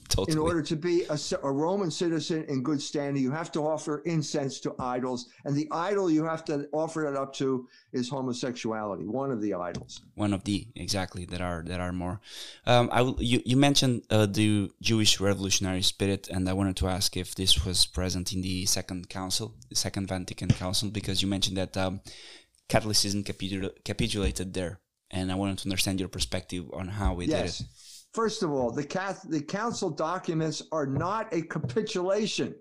Totally. in order to be a, a, roman citizen in good standing you have to offer incense to idols and the idol you have to offer it up to is homosexuality one of the idols. One of the exactly that are that are more. Um, i will you, you mentioned uh, the Jewish revolutionary spirit, and I wanted to ask if this was present in the Second Council, the Second Vatican Council, because you mentioned that um, Catholicism capitul- capitulated there, and I wanted to understand your perspective on how it yes. did it. First of all, the, Catholic, the council documents are not a capitulation.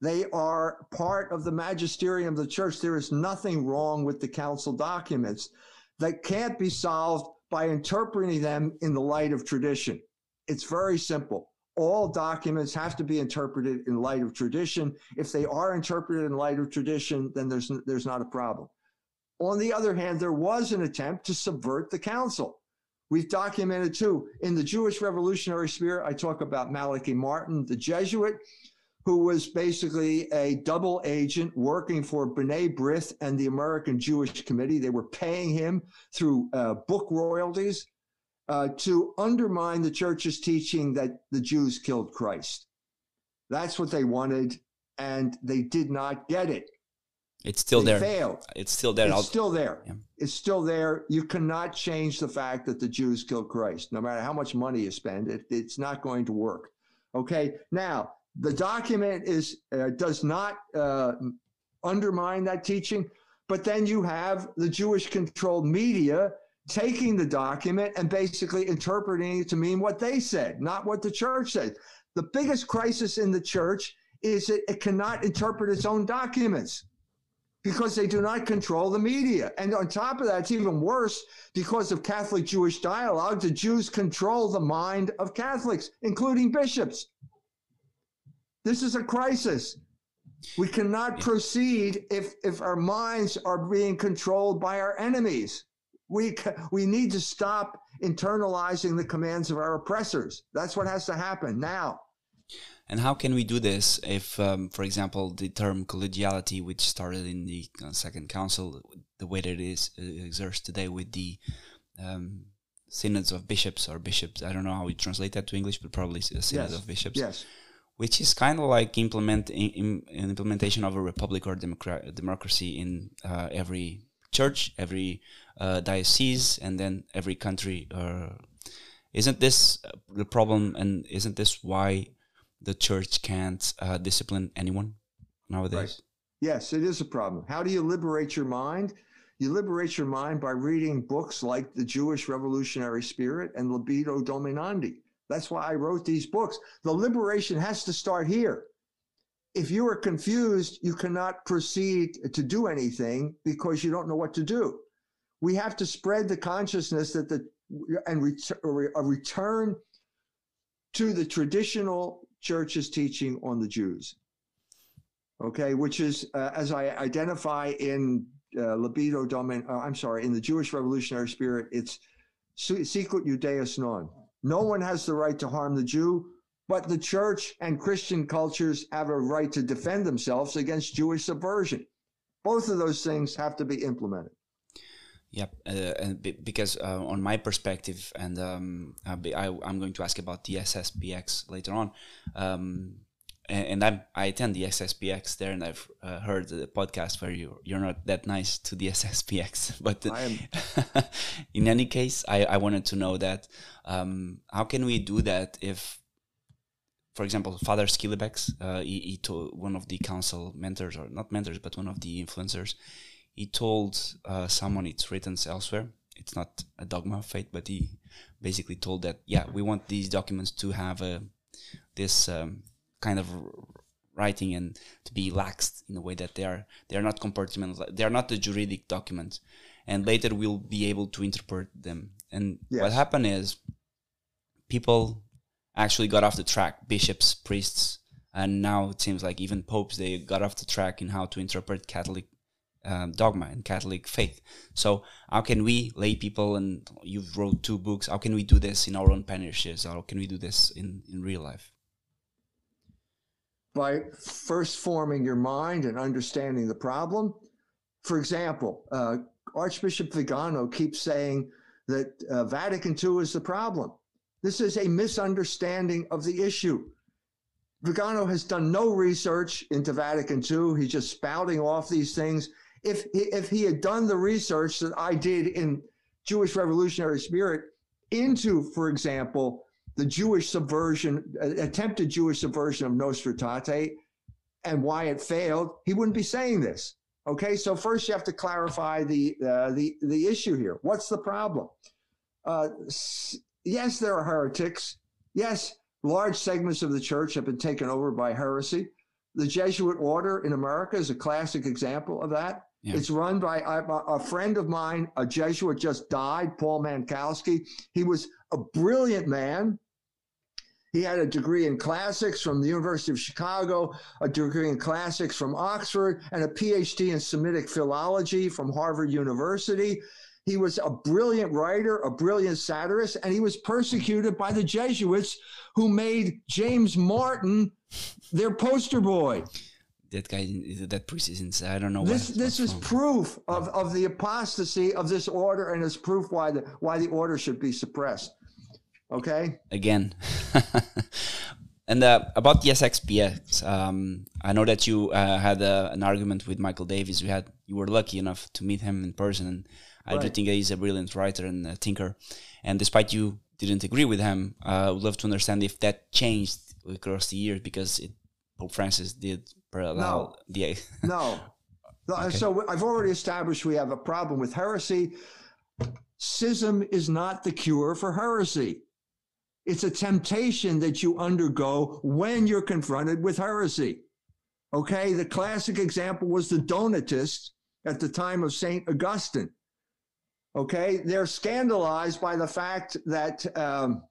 They are part of the magisterium of the church. There is nothing wrong with the council documents that can't be solved by interpreting them in the light of tradition. It's very simple. All documents have to be interpreted in light of tradition. If they are interpreted in light of tradition, then there's, there's not a problem. On the other hand, there was an attempt to subvert the council. We've documented too in the Jewish revolutionary spirit. I talk about Malachi Martin, the Jesuit, who was basically a double agent working for B'nai B'rith and the American Jewish Committee. They were paying him through uh, book royalties uh, to undermine the church's teaching that the Jews killed Christ. That's what they wanted, and they did not get it. It's still they there. Failed. It's still there. It's I'll, still there. Yeah. It's still there. You cannot change the fact that the Jews killed Christ. No matter how much money you spend, it, it's not going to work. Okay. Now the document is uh, does not uh, undermine that teaching, but then you have the Jewish-controlled media taking the document and basically interpreting it to mean what they said, not what the church said. The biggest crisis in the church is that it cannot interpret its own documents because they do not control the media. And on top of that, it's even worse because of Catholic Jewish dialogue. The Jews control the mind of Catholics, including bishops. This is a crisis. We cannot proceed if, if our minds are being controlled by our enemies. We, we need to stop internalizing the commands of our oppressors. That's what has to happen now. And how can we do this if, um, for example, the term collegiality, which started in the uh, Second Council, the way that it is uh, exerts today with the um, synods of bishops or bishops, I don't know how we translate that to English, but probably a synod yes. of bishops. Yes. Which is kind of like implement in, in implementation of a republic or democra- democracy in uh, every church, every uh, diocese, and then every country. Uh, isn't this the problem? And isn't this why the church can't uh, discipline anyone nowadays? Right. Yes, it is a problem. How do you liberate your mind? You liberate your mind by reading books like The Jewish Revolutionary Spirit and Libido Dominandi. That's why I wrote these books. The liberation has to start here. If you are confused, you cannot proceed to do anything because you don't know what to do. We have to spread the consciousness that the and ret- a return to the traditional church's teaching on the Jews. Okay, which is uh, as I identify in uh, libido domin. Uh, I'm sorry, in the Jewish revolutionary spirit, it's Sicut Judaeis non. No one has the right to harm the Jew, but the church and Christian cultures have a right to defend themselves against Jewish subversion. Both of those things have to be implemented. Yep, uh, and because uh, on my perspective, and um, I, am going to ask about the SSPX later on, um, and, and i attend the SSPX there, and I've uh, heard the podcast where you you're not that nice to the SSPX, but in any case, I, I wanted to know that um, how can we do that if, for example, Father Schillebeeckx, uh, he, he told one of the council mentors or not mentors, but one of the influencers he told uh, someone it's written elsewhere. It's not a dogma of faith but he basically told that yeah we want these documents to have a this um, kind of writing and to be laxed in a way that they are they are not compartmental they are not the juridic documents and later we'll be able to interpret them. And yes. what happened is people actually got off the track bishops priests and now it seems like even popes they got off the track in how to interpret catholic um, dogma and Catholic faith. So how can we lay people and you've wrote two books? How can we do this in our own parishes? How can we do this in in real life? By first forming your mind and understanding the problem. For example, uh, Archbishop Vigano keeps saying that uh, Vatican II is the problem. This is a misunderstanding of the issue. Vigano has done no research into Vatican II. He's just spouting off these things if if he had done the research that I did in Jewish revolutionary spirit into, for example, the Jewish subversion, uh, attempted Jewish subversion of Nostra Aetate, and why it failed, he wouldn't be saying this. Okay, so first you have to clarify the uh, the the issue here. What's the problem? Uh, yes, there are heretics. Yes, large segments of the church have been taken over by heresy. The Jesuit order in America is a classic example of that. Yeah. It's run by a, a, friend of mine, a Jesuit just died, Paul Mankowski. He was a brilliant man. He had a degree in classics from the University of Chicago, a degree in classics from Oxford, and a PhD in Semitic philology from Harvard University. He was a brilliant writer, a brilliant satirist, and he was persecuted by the Jesuits who made James Martin their poster boy that guy that priest is inside. I don't know. This this is proof of, of the apostasy of this order, and it's proof why the why the order should be suppressed. Okay. Again. and uh, about the SSPX, um, I know that you uh, had uh, an argument with Michael Davis. You had you were lucky enough to meet him in person, and I right. do think he's a brilliant writer and thinker. And despite you didn't agree with him, uh, I would love to understand if that changed across the years because it, Pope Francis did no. the no. Okay. So I've already established we have a problem with heresy. schism is not the cure for heresy. It's a temptation that you undergo when you're confronted with heresy. Okay, the classic example was the Donatists at the time of St. Augustine. Okay, they're scandalized by the fact that um,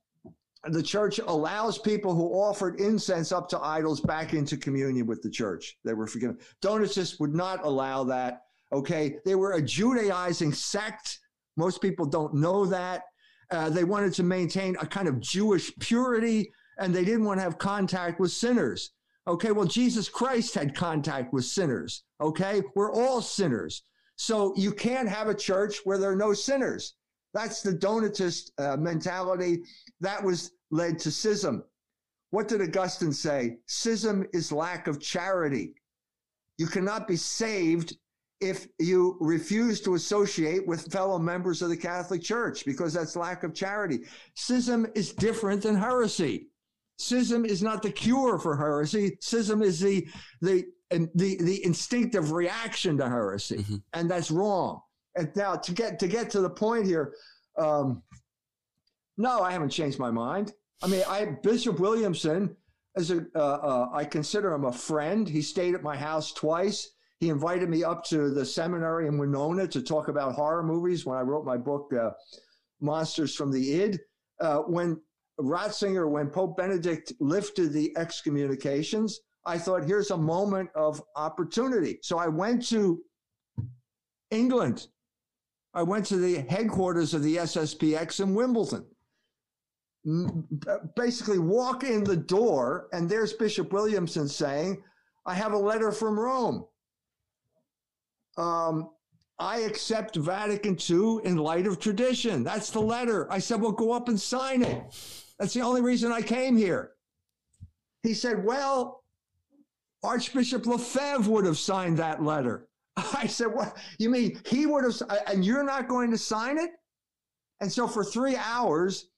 the church allows people who offered incense up to idols back into communion with the church. They were forgiven. Donatists would not allow that. Okay, they were a Judaizing sect. Most people don't know that. Uh, they wanted to maintain a kind of Jewish purity, and they didn't want to have contact with sinners. Okay, well, Jesus Christ had contact with sinners. Okay, we're all sinners. So you can't have a church where there are no sinners. That's the Donatist uh, mentality. That was led to schism. What did Augustine say? Schism is lack of charity. You cannot be saved if you refuse to associate with fellow members of the Catholic Church because that's lack of charity. Schism is different than heresy. Schism is not the cure for heresy. Schism is the the the, the instinctive reaction to heresy, mm-hmm. and that's wrong. And now to get to get to the point here, um, no, I haven't changed my mind. I mean, I Bishop Williamson as a uh, uh, I consider him a friend. He stayed at my house twice. He invited me up to the seminary in Winona to talk about horror movies when I wrote my book, uh, Monsters from the Id. Uh, when Ratzinger, when Pope Benedict lifted the excommunications, I thought, here's a moment of opportunity. So I went to England. I went to the headquarters of the SSPX in Wimbledon basically walk in the door and there's Bishop Williamson saying, I have a letter from Rome. Um, I accept Vatican II in light of tradition. That's the letter. I said, well, go up and sign it. That's the only reason I came here. He said, well, Archbishop Lefebvre would have signed that letter. I said, what? You mean he would have, and you're not going to sign it? And so for three hours,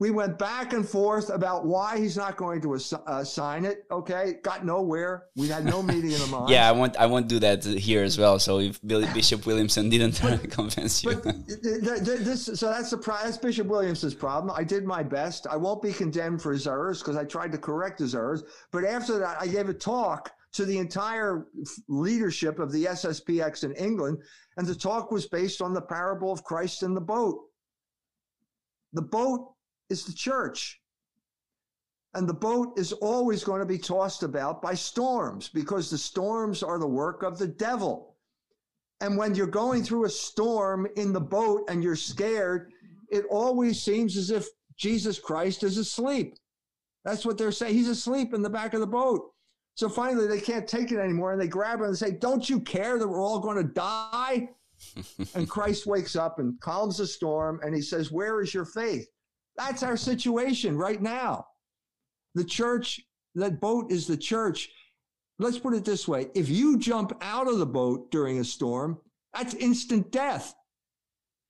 we went back and forth about why he's not going to ass- uh, sign it. Okay, got nowhere. We had no meeting in the mind. yeah, I won't. I won't do that here as well. So if Billy Bishop Williamson didn't but, convince you, but this, so that's the that's Bishop Williamson's problem. I did my best. I won't be condemned for his errors because I tried to correct his errors. But after that, I gave a talk to the entire leadership of the SSPX in England, and the talk was based on the parable of Christ in the boat. The boat is the church. And the boat is always going to be tossed about by storms because the storms are the work of the devil. And when you're going through a storm in the boat and you're scared, it always seems as if Jesus Christ is asleep. That's what they're saying. He's asleep in the back of the boat. So finally, they can't take it anymore. And they grab him and say, Don't you care that we're all going to die? and Christ wakes up and calms the storm and he says, Where is your faith? That's our situation right now. The church, that boat is the church. Let's put it this way if you jump out of the boat during a storm, that's instant death.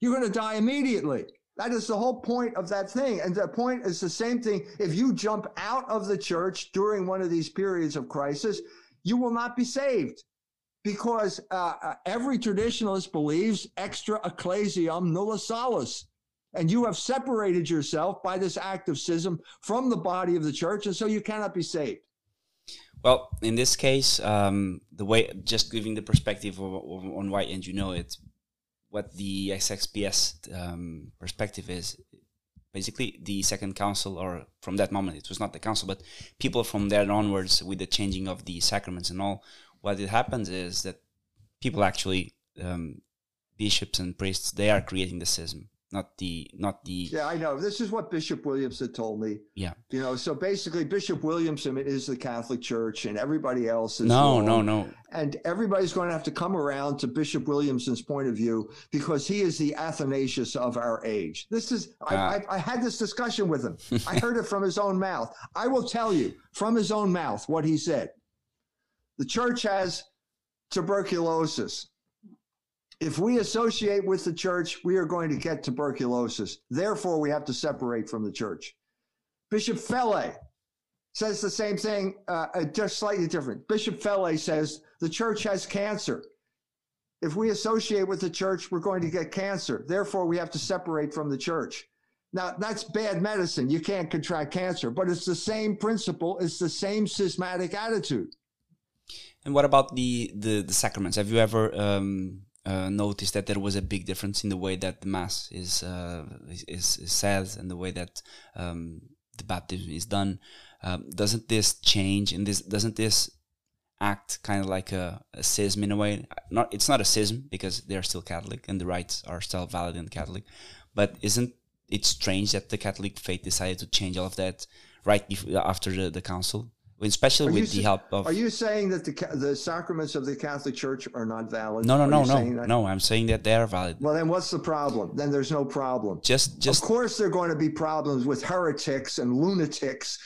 You're going to die immediately. That is the whole point of that thing. And the point is the same thing. If you jump out of the church during one of these periods of crisis, you will not be saved because uh, uh every traditionalist believes extra ecclesiam nulla salus and you have separated yourself by this act of schism from the body of the church, and so you cannot be saved. Well, in this case, um, the way just giving the perspective of, of, on why, and you know it, what the SXPS um, perspective is. Basically, the second council, or from that moment, it was not the council, but people from there onwards, with the changing of the sacraments and all, what it happens is that people actually, um, bishops and priests, they are creating the schism not the not the yeah i know. This is what bishop williamson told me. Yeah. You know so basically bishop williamson is the catholic church and everybody else is no wrong. no no. And everybody's going to have to come around to bishop williamson's point of view because he is the athanasius of our age. This is uh, I, I, I had this discussion with him. I heard it from his own mouth. I will tell you from his own mouth what he said. The church has tuberculosis if we associate with the church, we are going to get tuberculosis. Therefore, we have to separate from the church. Bishop Fellay says the same thing, uh, uh just slightly different. Bishop Fellay says the church has cancer. if we associate with the church, we're going to get cancer. Therefore, we have to separate from the church. Now, that's bad medicine. You can't contract cancer, but it's the same principle. It's the same schismatic attitude. And what about the, the, the sacraments? Have you ever um, uh, noticed that there was a big difference in the way that the Mass is, uh, is, is, said and the way that um, the baptism is done? Um, doesn't this change and this doesn't this act kind of like a, a schism in a way? Not it's not a schism because they're still Catholic and the rites are still valid in Catholic, but isn't it strange that the Catholic faith decided to change all of that right after the, the council? Especially are with the help of. Are you saying that the the sacraments of the Catholic Church are not valid? No, no, no, no, no. I'm saying that they are valid. Well, then what's the problem? Then there's no problem. Just, just. Of course, there are going to be problems with heretics and lunatics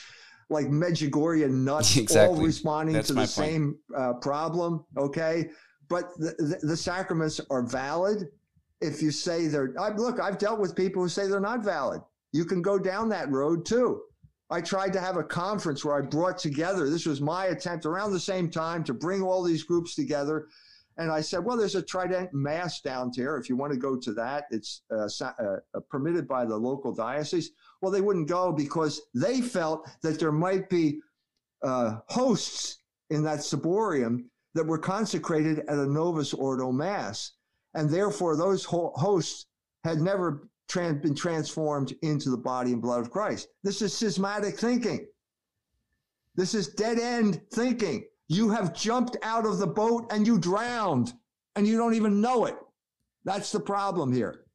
like Medjugorje nuts, exactly. all responding That's to the point. same uh, problem. Okay, but the, the, the, sacraments are valid. If you say they're, I, look, I've dealt with people who say they're not valid. You can go down that road too. I tried to have a conference where I brought together, this was my attempt around the same time to bring all these groups together. And I said, well, there's a Trident Mass down here. If you want to go to that, it's uh, uh, permitted by the local diocese. Well, they wouldn't go because they felt that there might be uh, hosts in that ciborium that were consecrated at a Novus Ordo Mass. And therefore, those hosts had never trans- been transformed into the body and blood of Christ. This is schismatic thinking. This is dead end thinking. You have jumped out of the boat and you drowned and you don't even know it. That's the problem here.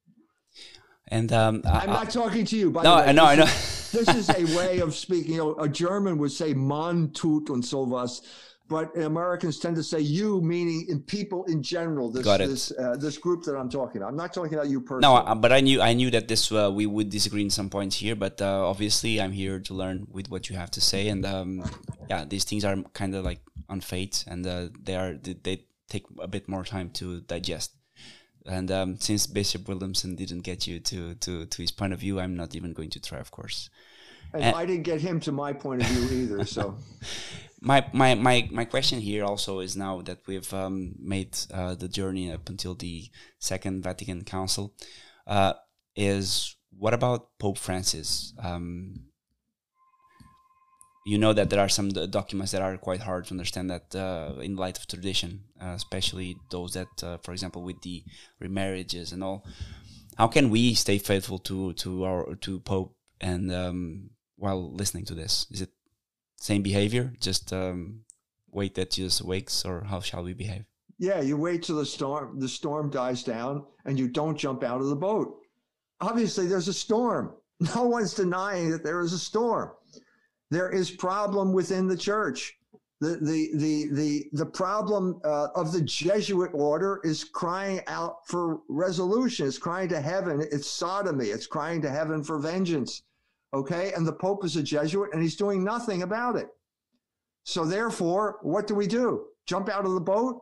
And um, I'm not talking to you. By no, the way. I know, I know. this is a way of speaking. You know, a German would say "man tut und sowas," but Americans tend to say "you," meaning in people in general. This Got it. this uh, this group that I'm talking. About. I'm not talking about you personally. No, uh, but I knew I knew that this uh, we would disagree in some points here. But uh, obviously, I'm here to learn with what you have to say. And um, yeah, these things are kind of like on fate, and uh, they are they take a bit more time to digest. And um, since Bishop Williamson didn't get you to, to, to his point of view, I'm not even going to try, of course. And, and I didn't get him to my point of view either. So, my, my my my question here also is now that we've um, made uh, the journey up until the Second Vatican Council, uh, is what about Pope Francis? Um, you know that there are some documents that are quite hard to understand that uh, in light of tradition, uh, especially those that, uh, for example, with the remarriages and all. How can we stay faithful to to our to Pope and um, while listening to this? Is it same behavior? Just um, wait that Jesus wakes, or how shall we behave? Yeah, you wait till the storm the storm dies down, and you don't jump out of the boat. Obviously, there's a storm. No one's denying that there is a storm there is problem within the church. The, the, the, the, the problem uh, of the Jesuit order is crying out for resolution. It's crying to heaven. It's sodomy. It's crying to heaven for vengeance. Okay. And the Pope is a Jesuit and he's doing nothing about it. So therefore, what do we do? Jump out of the boat?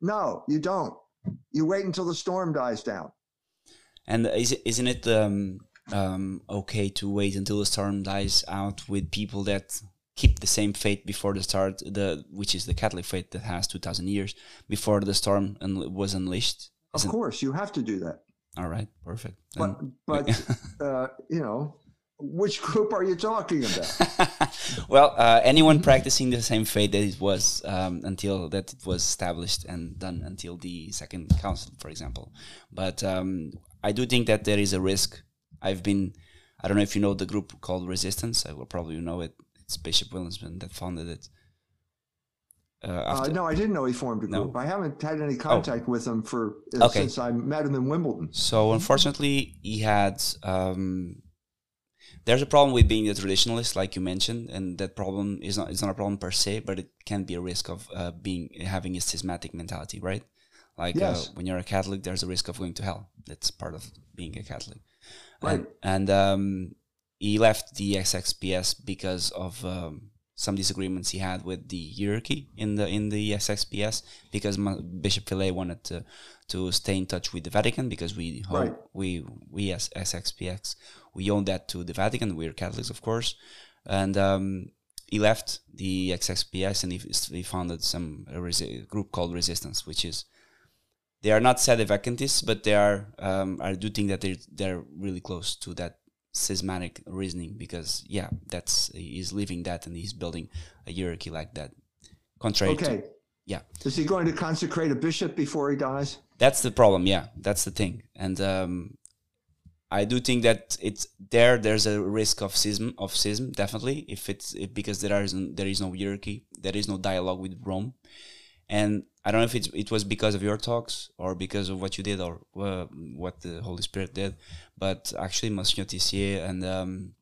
No, you don't. You wait until the storm dies down. And is it, isn't it um, um, okay to wait until the storm dies out with people that keep the same faith before the start, the which is the Catholic faith that has two thousand years before the storm un- was unleashed. Of course, you have to do that. All right, perfect. But, but uh, you know, which group are you talking about? well, uh, anyone practicing the same faith that it was um, until that it was established and done until the Second Council, for example. But um, I do think that there is a risk I've been, I don't know if you know the group called Resistance. I will probably know it. It's Bishop Williamson that founded it. Uh, uh, no, I didn't know he formed a group. No. I haven't had any contact oh. with him for uh, okay. since I met him in Wimbledon. So unfortunately, he had. Um, there's a problem with being a traditionalist, like you mentioned, and that problem is not it's not a problem per se, but it can be a risk of uh, being having a schismatic mentality, right? Like uh, when you're a Catholic, there's a risk of going to hell. That's part of being a Catholic. Right. And, and um, he left the SXPS because of um, some disagreements he had with the hierarchy in the in the SXPS because Bishop Fellay wanted to to stay in touch with the Vatican because we right. we we as SXPX we own that to the Vatican. We're Catholics, of course, and um, he left the SXPS and he, he founded some a group called Resistance, which is they are not sedevacantists, but they are um, I do think that they they're really close to that schismatic reasoning because yeah, that's he's living that and he's building a hierarchy like that. Contrary okay. to yeah. Is he going to consecrate a bishop before he dies? That's the problem. Yeah, that's the thing, and um, I do think that it's there. There's a risk of schism, of schism, definitely. If it's if, because there is there is no hierarchy, there is no dialogue with Rome, and I don't know if it's, it was because of your talks or because of what you did or uh, what the Holy Spirit did, but actually Monsignor Tissier and um,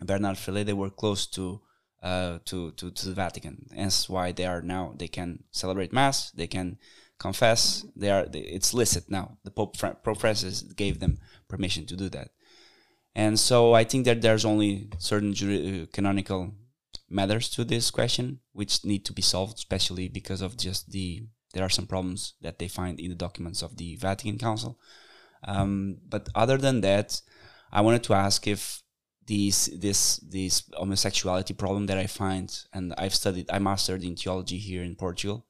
Bernard Fellay they were close to uh, to, to, to the Vatican. Hence why they are now they can celebrate mass, they can confess. They are they, it's licit now. The Pope Pope Francis gave them permission to do that, and so I think that there's only certain uh, canonical matters to this question which need to be solved, especially because of just the there are some problems that they find in the documents of the Vatican Council. Um, but other than that, I wanted to ask if these this this homosexuality problem that I find, and I've studied, I mastered in theology here in Portugal,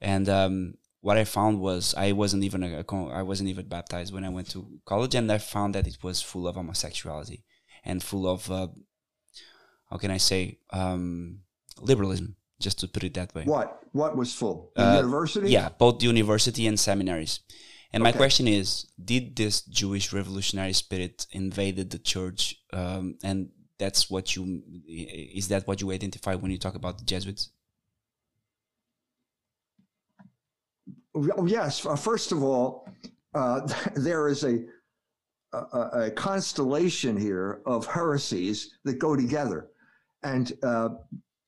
and um, what I found was I wasn't even a, I wasn't even baptized when I went to college, and I found that it was full of homosexuality and full of uh, how can I say um, liberalism, just to put it that way. What what was full? The uh, university? Yeah, both the university and seminaries. And okay. my question is, did this Jewish revolutionary spirit invaded the church? Um, and that's what you is that what you identify when you talk about the Jesuits? Yes. Uh, first of all, uh, there is a, a, a constellation here of heresies that go together, and uh,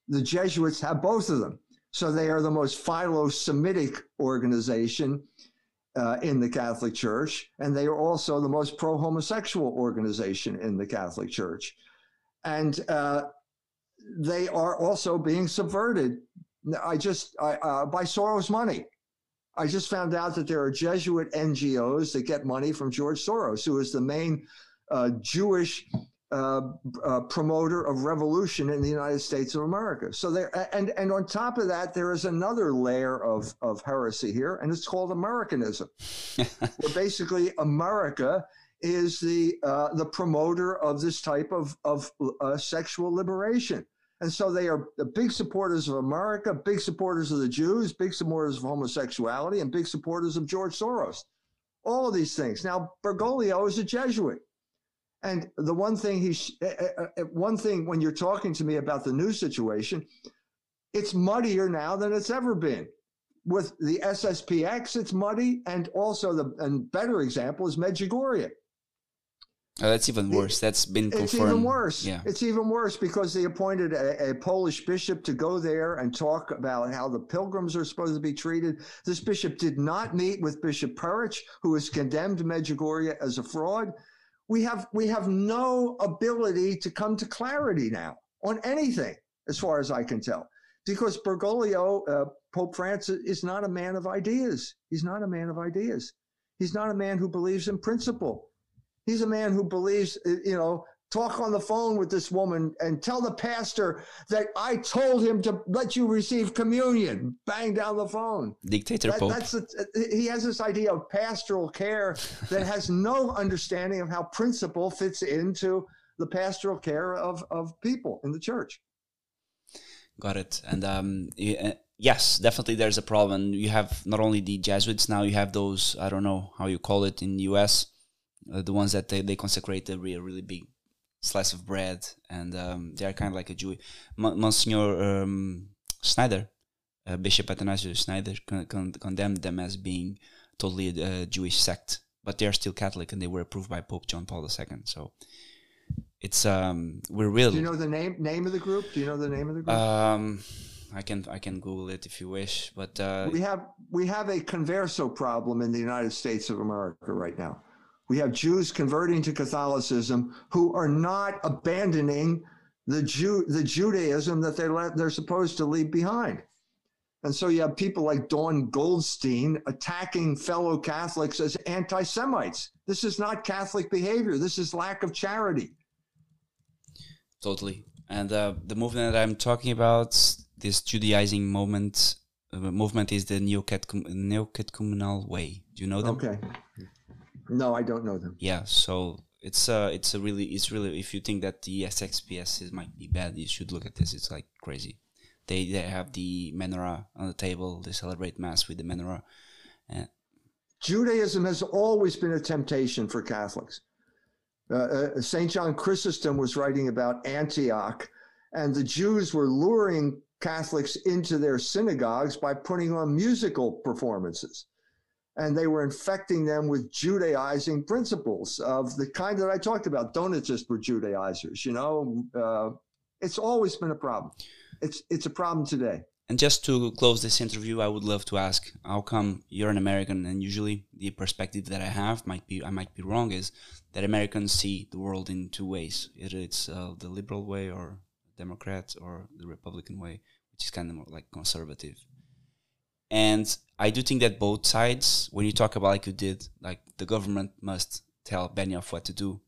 the Jesuits have both of them. So they are the most philo-Semitic organization uh, in the Catholic Church, and they are also the most pro homosexual organization in the Catholic Church. And uh, they are also being subverted. I just, I, uh, by Soros' money. I just found out that there are Jesuit NGOs that get money from George Soros, who is the main uh, Jewish uh, uh, promoter of revolution in the United States of America. So there, and and on top of that, there is another layer of of heresy here, and it's called Americanism, where basically America is the uh, the promoter of this type of of uh, sexual liberation. And so they are the big supporters of America, big supporters of the Jews, big supporters of homosexuality, and big supporters of George Soros. All of these things. Now, Bergoglio is a Jesuit. And the one thing he, uh, uh, one thing when you're talking to me about the new situation, it's muddier now than it's ever been. With the SSPX, it's muddy, and also the and better example is Medjugorje. Oh, that's even worse. That's been confirmed. It's even worse. Yeah. It's even worse because they appointed a, a, Polish bishop to go there and talk about how the pilgrims are supposed to be treated. This bishop did not meet with Bishop Perich, who has condemned Medjugorje as a fraud we have we have no ability to come to clarity now on anything, as far as I can tell, because Bergoglio, uh, Pope Francis, is not a man of ideas. He's not a man of ideas. He's not a man who believes in principle. He's a man who believes, uh, you know, talk on the phone with this woman and tell the pastor that I told him to let you receive communion. Bang down the phone. Dictator that, Pope. That's he has this idea of pastoral care that has no understanding of how principle fits into the pastoral care of, of people in the church. Got it. And um, uh, yes, definitely there's a problem. You have not only the Jesuits now, you have those, I don't know how you call it in the US, uh, the ones that they, they consecrate a really, really big slice of bread, and um, they are kind of like a Jew. Monsignor um, Schneider, uh, Bishop Athanasius Schneider, con- con- condemned them as being totally a, a, Jewish sect, but they are still Catholic, and they were approved by Pope John Paul II. So it's um, we're real. Do you know the name name of the group? Do you know the name of the group? Um, I can I can Google it if you wish, but uh, we have we have a converso problem in the United States of America right now. We have Jews converting to Catholicism who are not abandoning the Jew, the Judaism that they let, they're supposed to leave behind. And so you have people like Dawn Goldstein attacking fellow Catholics as anti Semites. This is not Catholic behavior. This is lack of charity. Totally. And uh, the movement that I'm talking about, this Judaizing movement, uh, movement is the Neocatechumenal Way. Do you know them? Okay. No, I don't know them. Yeah, so it's uh it's a really it's really if you think that the SXPS is, might be bad, you should look at this. It's like crazy. They they have the menorah on the table. They celebrate mass with the menorah. And Judaism has always been a temptation for Catholics. Uh, uh, St. John Chrysostom was writing about Antioch, and the Jews were luring Catholics into their synagogues by putting on musical performances. And they were infecting them with Judaizing principles of the kind that I talked about. Donatists were Judaizers, you know. Uh, it's always been a problem. It's, it's a problem today. And just to close this interview, I would love to ask, how come you're an American and usually the perspective that I have might be I might be wrong is that Americans see the world in two ways. Either it's uh, the liberal way or Democrat or the Republican way, which is kind of more like conservative. And I do think that both sides, when you talk about like you did, like the government must tell Benioff what to do,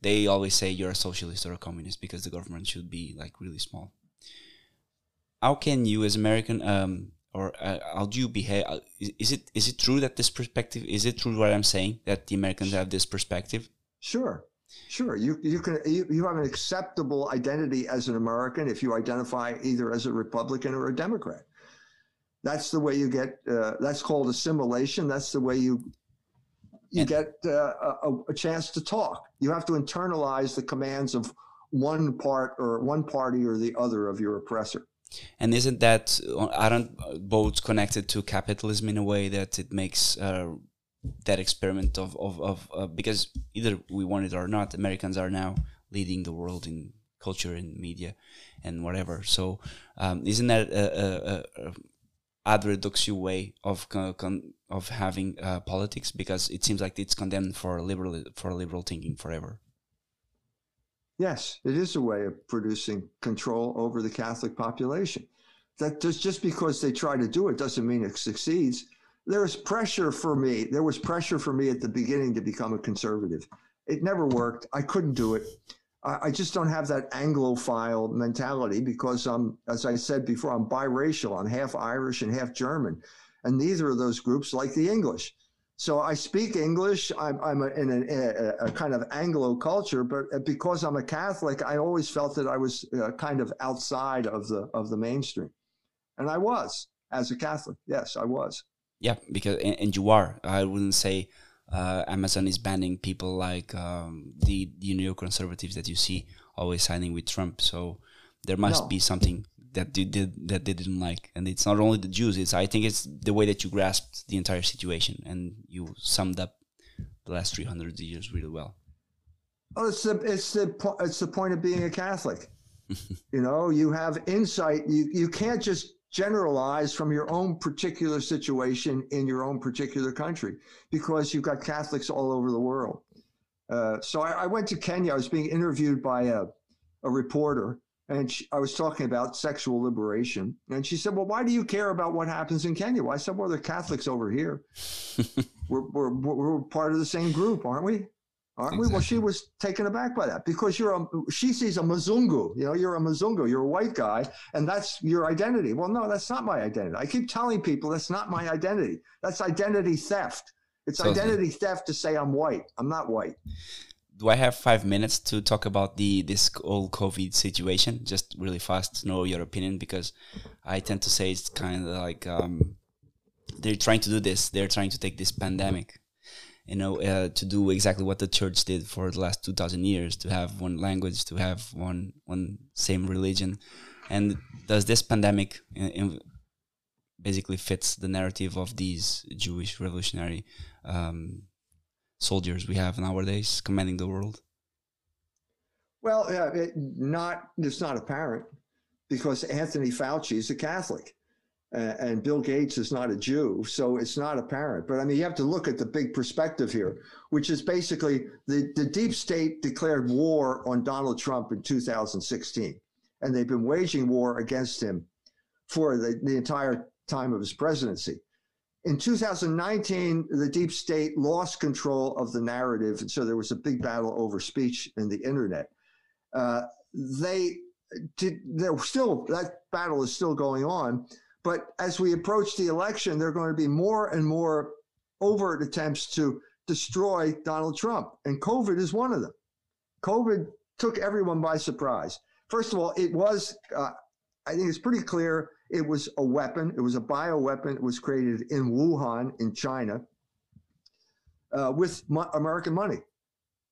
they always say you're a socialist or a communist because the government should be like really small how can you as American um, or uh, how do you behave? Uh, is, it is it true that this perspective is it true what I'm saying that the Americans have this perspective? Sure, sure. You you can you, you have an acceptable identity as an American if you identify either as a Republican or a Democrat. That's the way you get. Uh, that's called assimilation. That's the way you you get uh, a, a chance to talk. You have to internalize the commands of one part or one party or the other of your oppressor. And isn't that aren't both connected to capitalism in a way that it makes uh, that experiment of of, of uh, because either we want it or not, Americans are now leading the world in culture and media and whatever. So um, isn't that a, a, a adreductio way of of having uh, politics because it seems like it's condemned for liberal for liberal thinking forever. Yes, it is a way of producing control over the Catholic population. That just, just because they try to do it doesn't mean it succeeds. There is pressure for me. There was pressure for me at the beginning to become a conservative. It never worked. I couldn't do it. I, just don't have that Anglophile mentality because I'm, as I said before, I'm biracial. I'm half Irish and half German. And neither of those groups like the English. So I speak English. I'm, I'm in a, a, kind of Anglo culture, but because I'm a Catholic, I always felt that I was uh, kind of outside of the of the mainstream, and I was as a Catholic. Yes, I was. Yeah, because and you are. I wouldn't say uh, Amazon is banning people like um, the the neoconservatives that you see always signing with Trump. So there must no. be something that they did that they didn't like and it's not only the jews it's i think it's the way that you grasped the entire situation and you summed up the last 300 years really well oh it's the it's the it's the point of being a catholic you know you have insight you you can't just generalize from your own particular situation in your own particular country because you've got catholics all over the world uh, so I, I went to kenya i was being interviewed by a, a reporter and she, I was talking about sexual liberation. And she said, Well, why do you care about what happens in Kenya? Well, I said, Well, they're Catholics over here. we're, we're, we're part of the same group, aren't we? Aren't exactly. we? Well, she was taken aback by that because you're a, she sees a Mzungu, you know, you're a Mzungu, you're a white guy, and that's your identity. Well, no, that's not my identity. I keep telling people that's not my identity. That's identity theft. It's so identity theft to say I'm white. I'm not white do I have five minutes to talk about the this whole COVID situation? Just really fast know your opinion because I tend to say it's kind of like um, they're trying to do this. They're trying to take this pandemic, you know, uh, to do exactly what the church did for the last two thousand years: to have one language, to have one one same religion. And does this pandemic in, in basically fits the narrative of these Jewish revolutionary? Um, soldiers we have nowadays commanding the world? Well, uh, it not it's not apparent because Anthony Fauci is a Catholic uh, and Bill Gates is not a Jew, so it's not apparent. But I mean, you have to look at the big perspective here, which is basically the, the deep state declared war on Donald Trump in 2016, and they've been waging war against him for the, the entire time of his presidency. In 2019, the deep state lost control of the narrative. And so there was a big battle over speech in the internet. Uh, they did, they're still, that battle is still going on, But as we approach the election, there are going to be more and more overt attempts to destroy Donald Trump. And COVID is one of them. COVID took everyone by surprise. First of all, it was, uh, I think it's pretty clear, it was a weapon. It was a bioweapon. It was created in Wuhan, in China, uh, with mo- American money.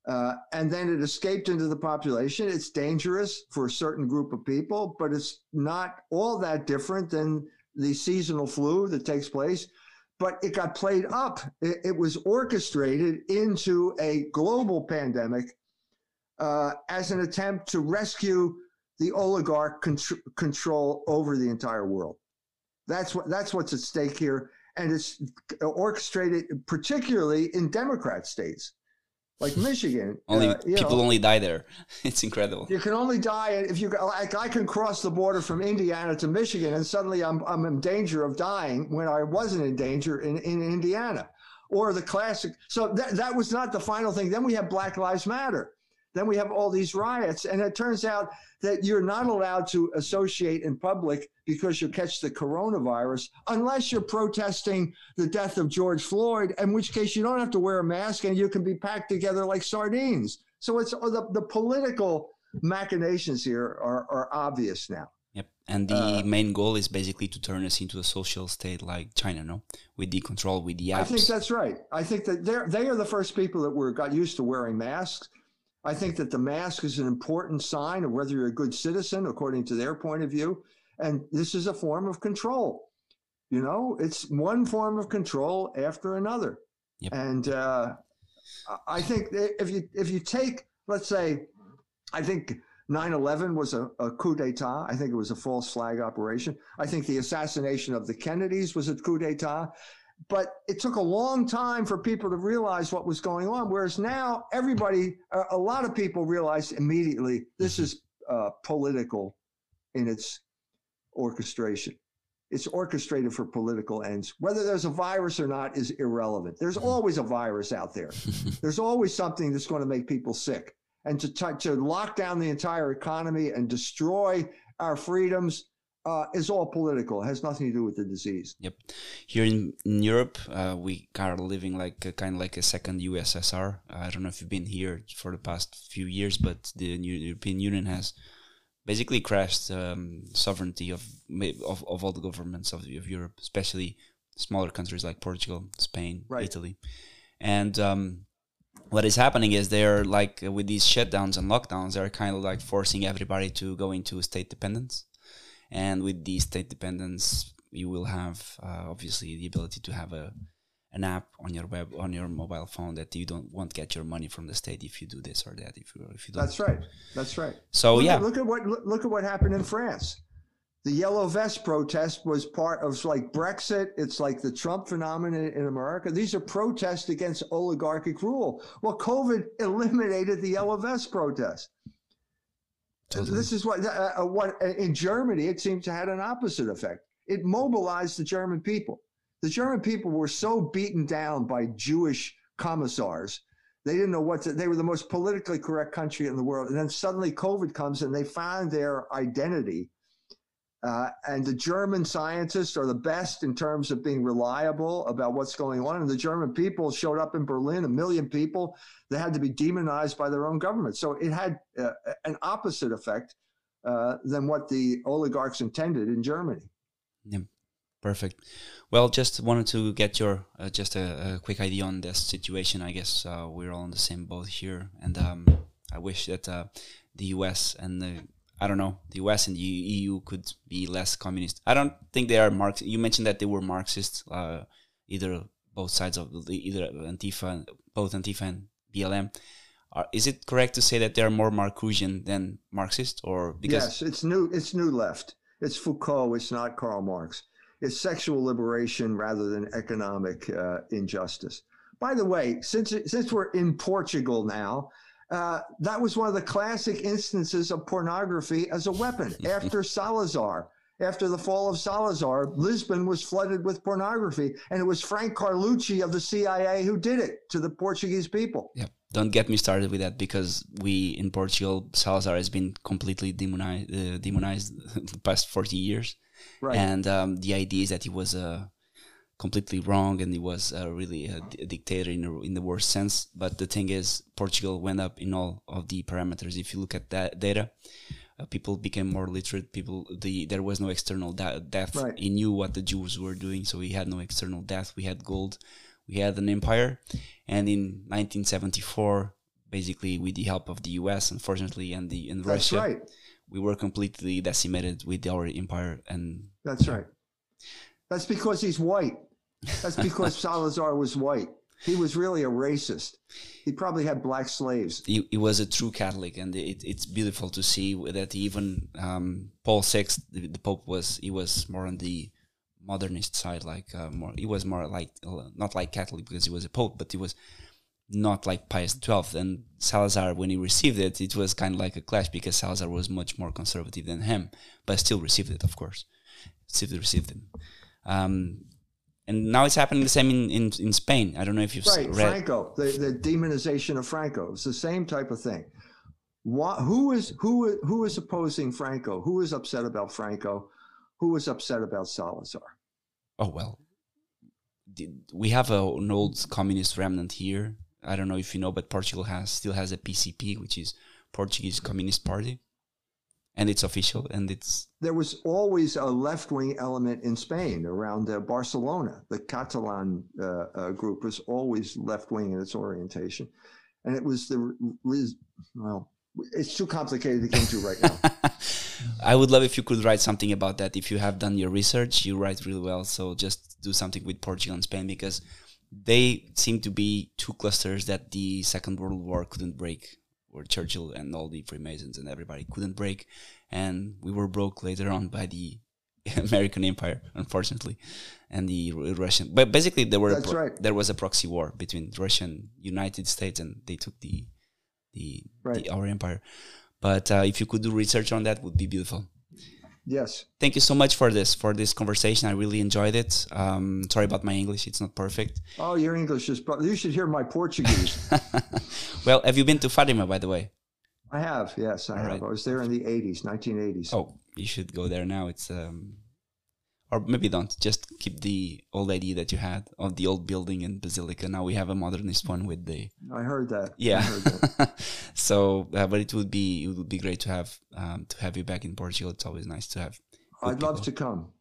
Uh, and then it escaped into the population. It's dangerous for a certain group of people, but it's not all that different than the seasonal flu that takes place. But it got played up. It, it was orchestrated into a global pandemic uh, as an attempt to rescue the oligarch contr- control over the entire world. That's what that's what's at stake here, and it's orchestrated particularly in Democrat states like Michigan. only uh, people know, only die there. It's incredible. You can only die if you like. I can cross the border from Indiana to Michigan, and suddenly I'm I'm in danger of dying when I wasn't in danger in, in Indiana. Or the classic. So that that was not the final thing. Then we have Black Lives Matter. Then we have all these riots, and it turns out that you're not allowed to associate in public because you catch the coronavirus unless you're protesting the death of George Floyd, in which case you don't have to wear a mask and you can be packed together like sardines. So it's uh, the, the political machinations here are, are obvious now. Yep. And the uh, main goal is basically to turn us into a social state like China, no? With the control, with the apps. I think that's right. I think that they're they are the first people that were got used to wearing masks. I think that the mask is an important sign of whether you're a good citizen, according to their point of view. And this is a form of control. You know, it's one form of control after another. Yep. And uh, I think if you if you take, let's say, I think 9/11 was a, a coup d'état. I think it was a false flag operation. I think the assassination of the Kennedys was a coup d'état but it took a long time for people to realize what was going on. Whereas now, everybody, a lot of people realize immediately this mm-hmm. is uh, political in its orchestration. It's orchestrated for political ends. Whether there's a virus or not is irrelevant. There's mm-hmm. always a virus out there. there's always something that's going to make people sick. And to, t- to lock down the entire economy and destroy our freedoms uh, is all political. It has nothing to do with the disease. Yep. Here in, in Europe, uh, we are living like a, kind of like a second USSR. I don't know if you've been here for the past few years, but the European Union has basically crashed um, sovereignty of, of of all the governments of, of Europe, especially smaller countries like Portugal, Spain, right. Italy, and. Um, what is happening is they're like with these shutdowns and lockdowns, they're kind of like forcing everybody to go into state dependence and with the state dependence you will have uh, obviously the ability to have a an app on your web on your mobile phone that you don't won't get your money from the state if you do this or that if you if you don't. That's right. That's right. So look yeah. at, look at what look at what happened in france. The yellow vest protest was part of like brexit. It's like the trump phenomenon in america. These are protests against oligarchic rule. Well covid eliminated the yellow vest protest. This is what uh, uh, what uh, in Germany it seems to had an opposite effect. It mobilized the German people. The German people were so beaten down by Jewish commissars. They didn't know what to, they were the most politically correct country in the world. And then suddenly COVID comes and they found their identity uh, and the German scientists are the best in terms of being reliable about what's going on. And the German people showed up in Berlin, a million people that had to be demonized by their own government. So it had uh, an opposite effect uh, than what the oligarchs intended in Germany. Yeah, perfect. Well, just wanted to get your uh, just a, a, quick idea on this situation. I guess uh, we're all in the same boat here, and um, I wish that uh, the U.S. and the I don't know, the US and the EU could be less communist. I don't think they are Marx. You mentioned that they were Marxist, uh, either both sides of the, either Antifa, both Antifa and BLM. Are, is it correct to say that they are more Marcusian than Marxist, or because yes, it's new. It's new left. It's Foucault. It's not Karl Marx. It's sexual liberation rather than economic uh, injustice. By the way, since since we're in Portugal now, uh, that was one of the classic instances of pornography as a weapon after Salazar. After the fall of Salazar, Lisbon was flooded with pornography, and it was Frank Carlucci of the CIA who did it to the Portuguese people. Yep. Don't get me started with that because we in Portugal, Salazar has been completely demonized, uh, demonized the past 40 years. Right. and um, the idea is that he was uh, completely wrong and he was uh, really a, d- a dictator in, the- in the worst sense. But the thing is, Portugal went up in all of the parameters. If you look at that data, uh, people became more literate. People, the there was no external da- death. Right. He knew what the Jews were doing, so he had no external death. We had gold, we had an empire, and in 1974, basically with the help of the U.S. unfortunately and the and That's Russia, right. we were completely decimated with our empire and That's right. That's because he's white. That's because Salazar was white. He was really a racist. He probably had black slaves. he, he was a true Catholic, and it, it's beautiful to see that even um, Paul VI, the, the Pope, was he was more on the modernist side, like uh, more. He was more like not like Catholic because he was a Pope, but he was not like Pius XII. And Salazar, when he received it, it was kind of like a clash because Salazar was much more conservative than him, but still received it, of course. Still received it. Um, and now it's happening the same in, in, in Spain. I don't know if you've Right, read. Franco, the, the demonization of Franco. It's the same type of thing. Why, who is who who is opposing Franco? Who is upset about Franco? Who is upset about Salazar? Oh well, we have a, an old communist remnant here. I don't know if you know, but Portugal has still has a PCP, which is Portuguese Communist Party, and it's official and it's There was always a left wing element in Spain around uh, Barcelona. The Catalan uh, uh, group was always left wing in its orientation, and it was the well. It's too complicated to get into right now. I would love if you could write something about that. If you have done your research, you write really well. So just do something with Portugal and Spain because they seem to be two clusters that the Second World War couldn't break, where Churchill and all the Freemasons and everybody couldn't break, and we were broke later on by the American Empire, unfortunately, and the Russian. But basically, there were That's right. there was a proxy war between Russia and United States, and they took the the, Right. the our empire. But uh, if you could do research on that, would be beautiful Yes. thank you so much for this for this conversation. I really enjoyed it. Um, sorry about my English; it's not perfect. Oh, your English is. You should hear my Portuguese. well, have you been to Fatima, by the way? I have. Yes, I All have. right. I was there in the '80s, 1980s. Oh, you should go there now. It's um, or maybe don't. Just keep the old idea that you had of the old building and basilica. Now we have a modernist one with the I heard that. Yeah. heard that. so, uh, but it would be it would be great to have um, to have you back in Portugal. It's always nice to have. I'd love to come.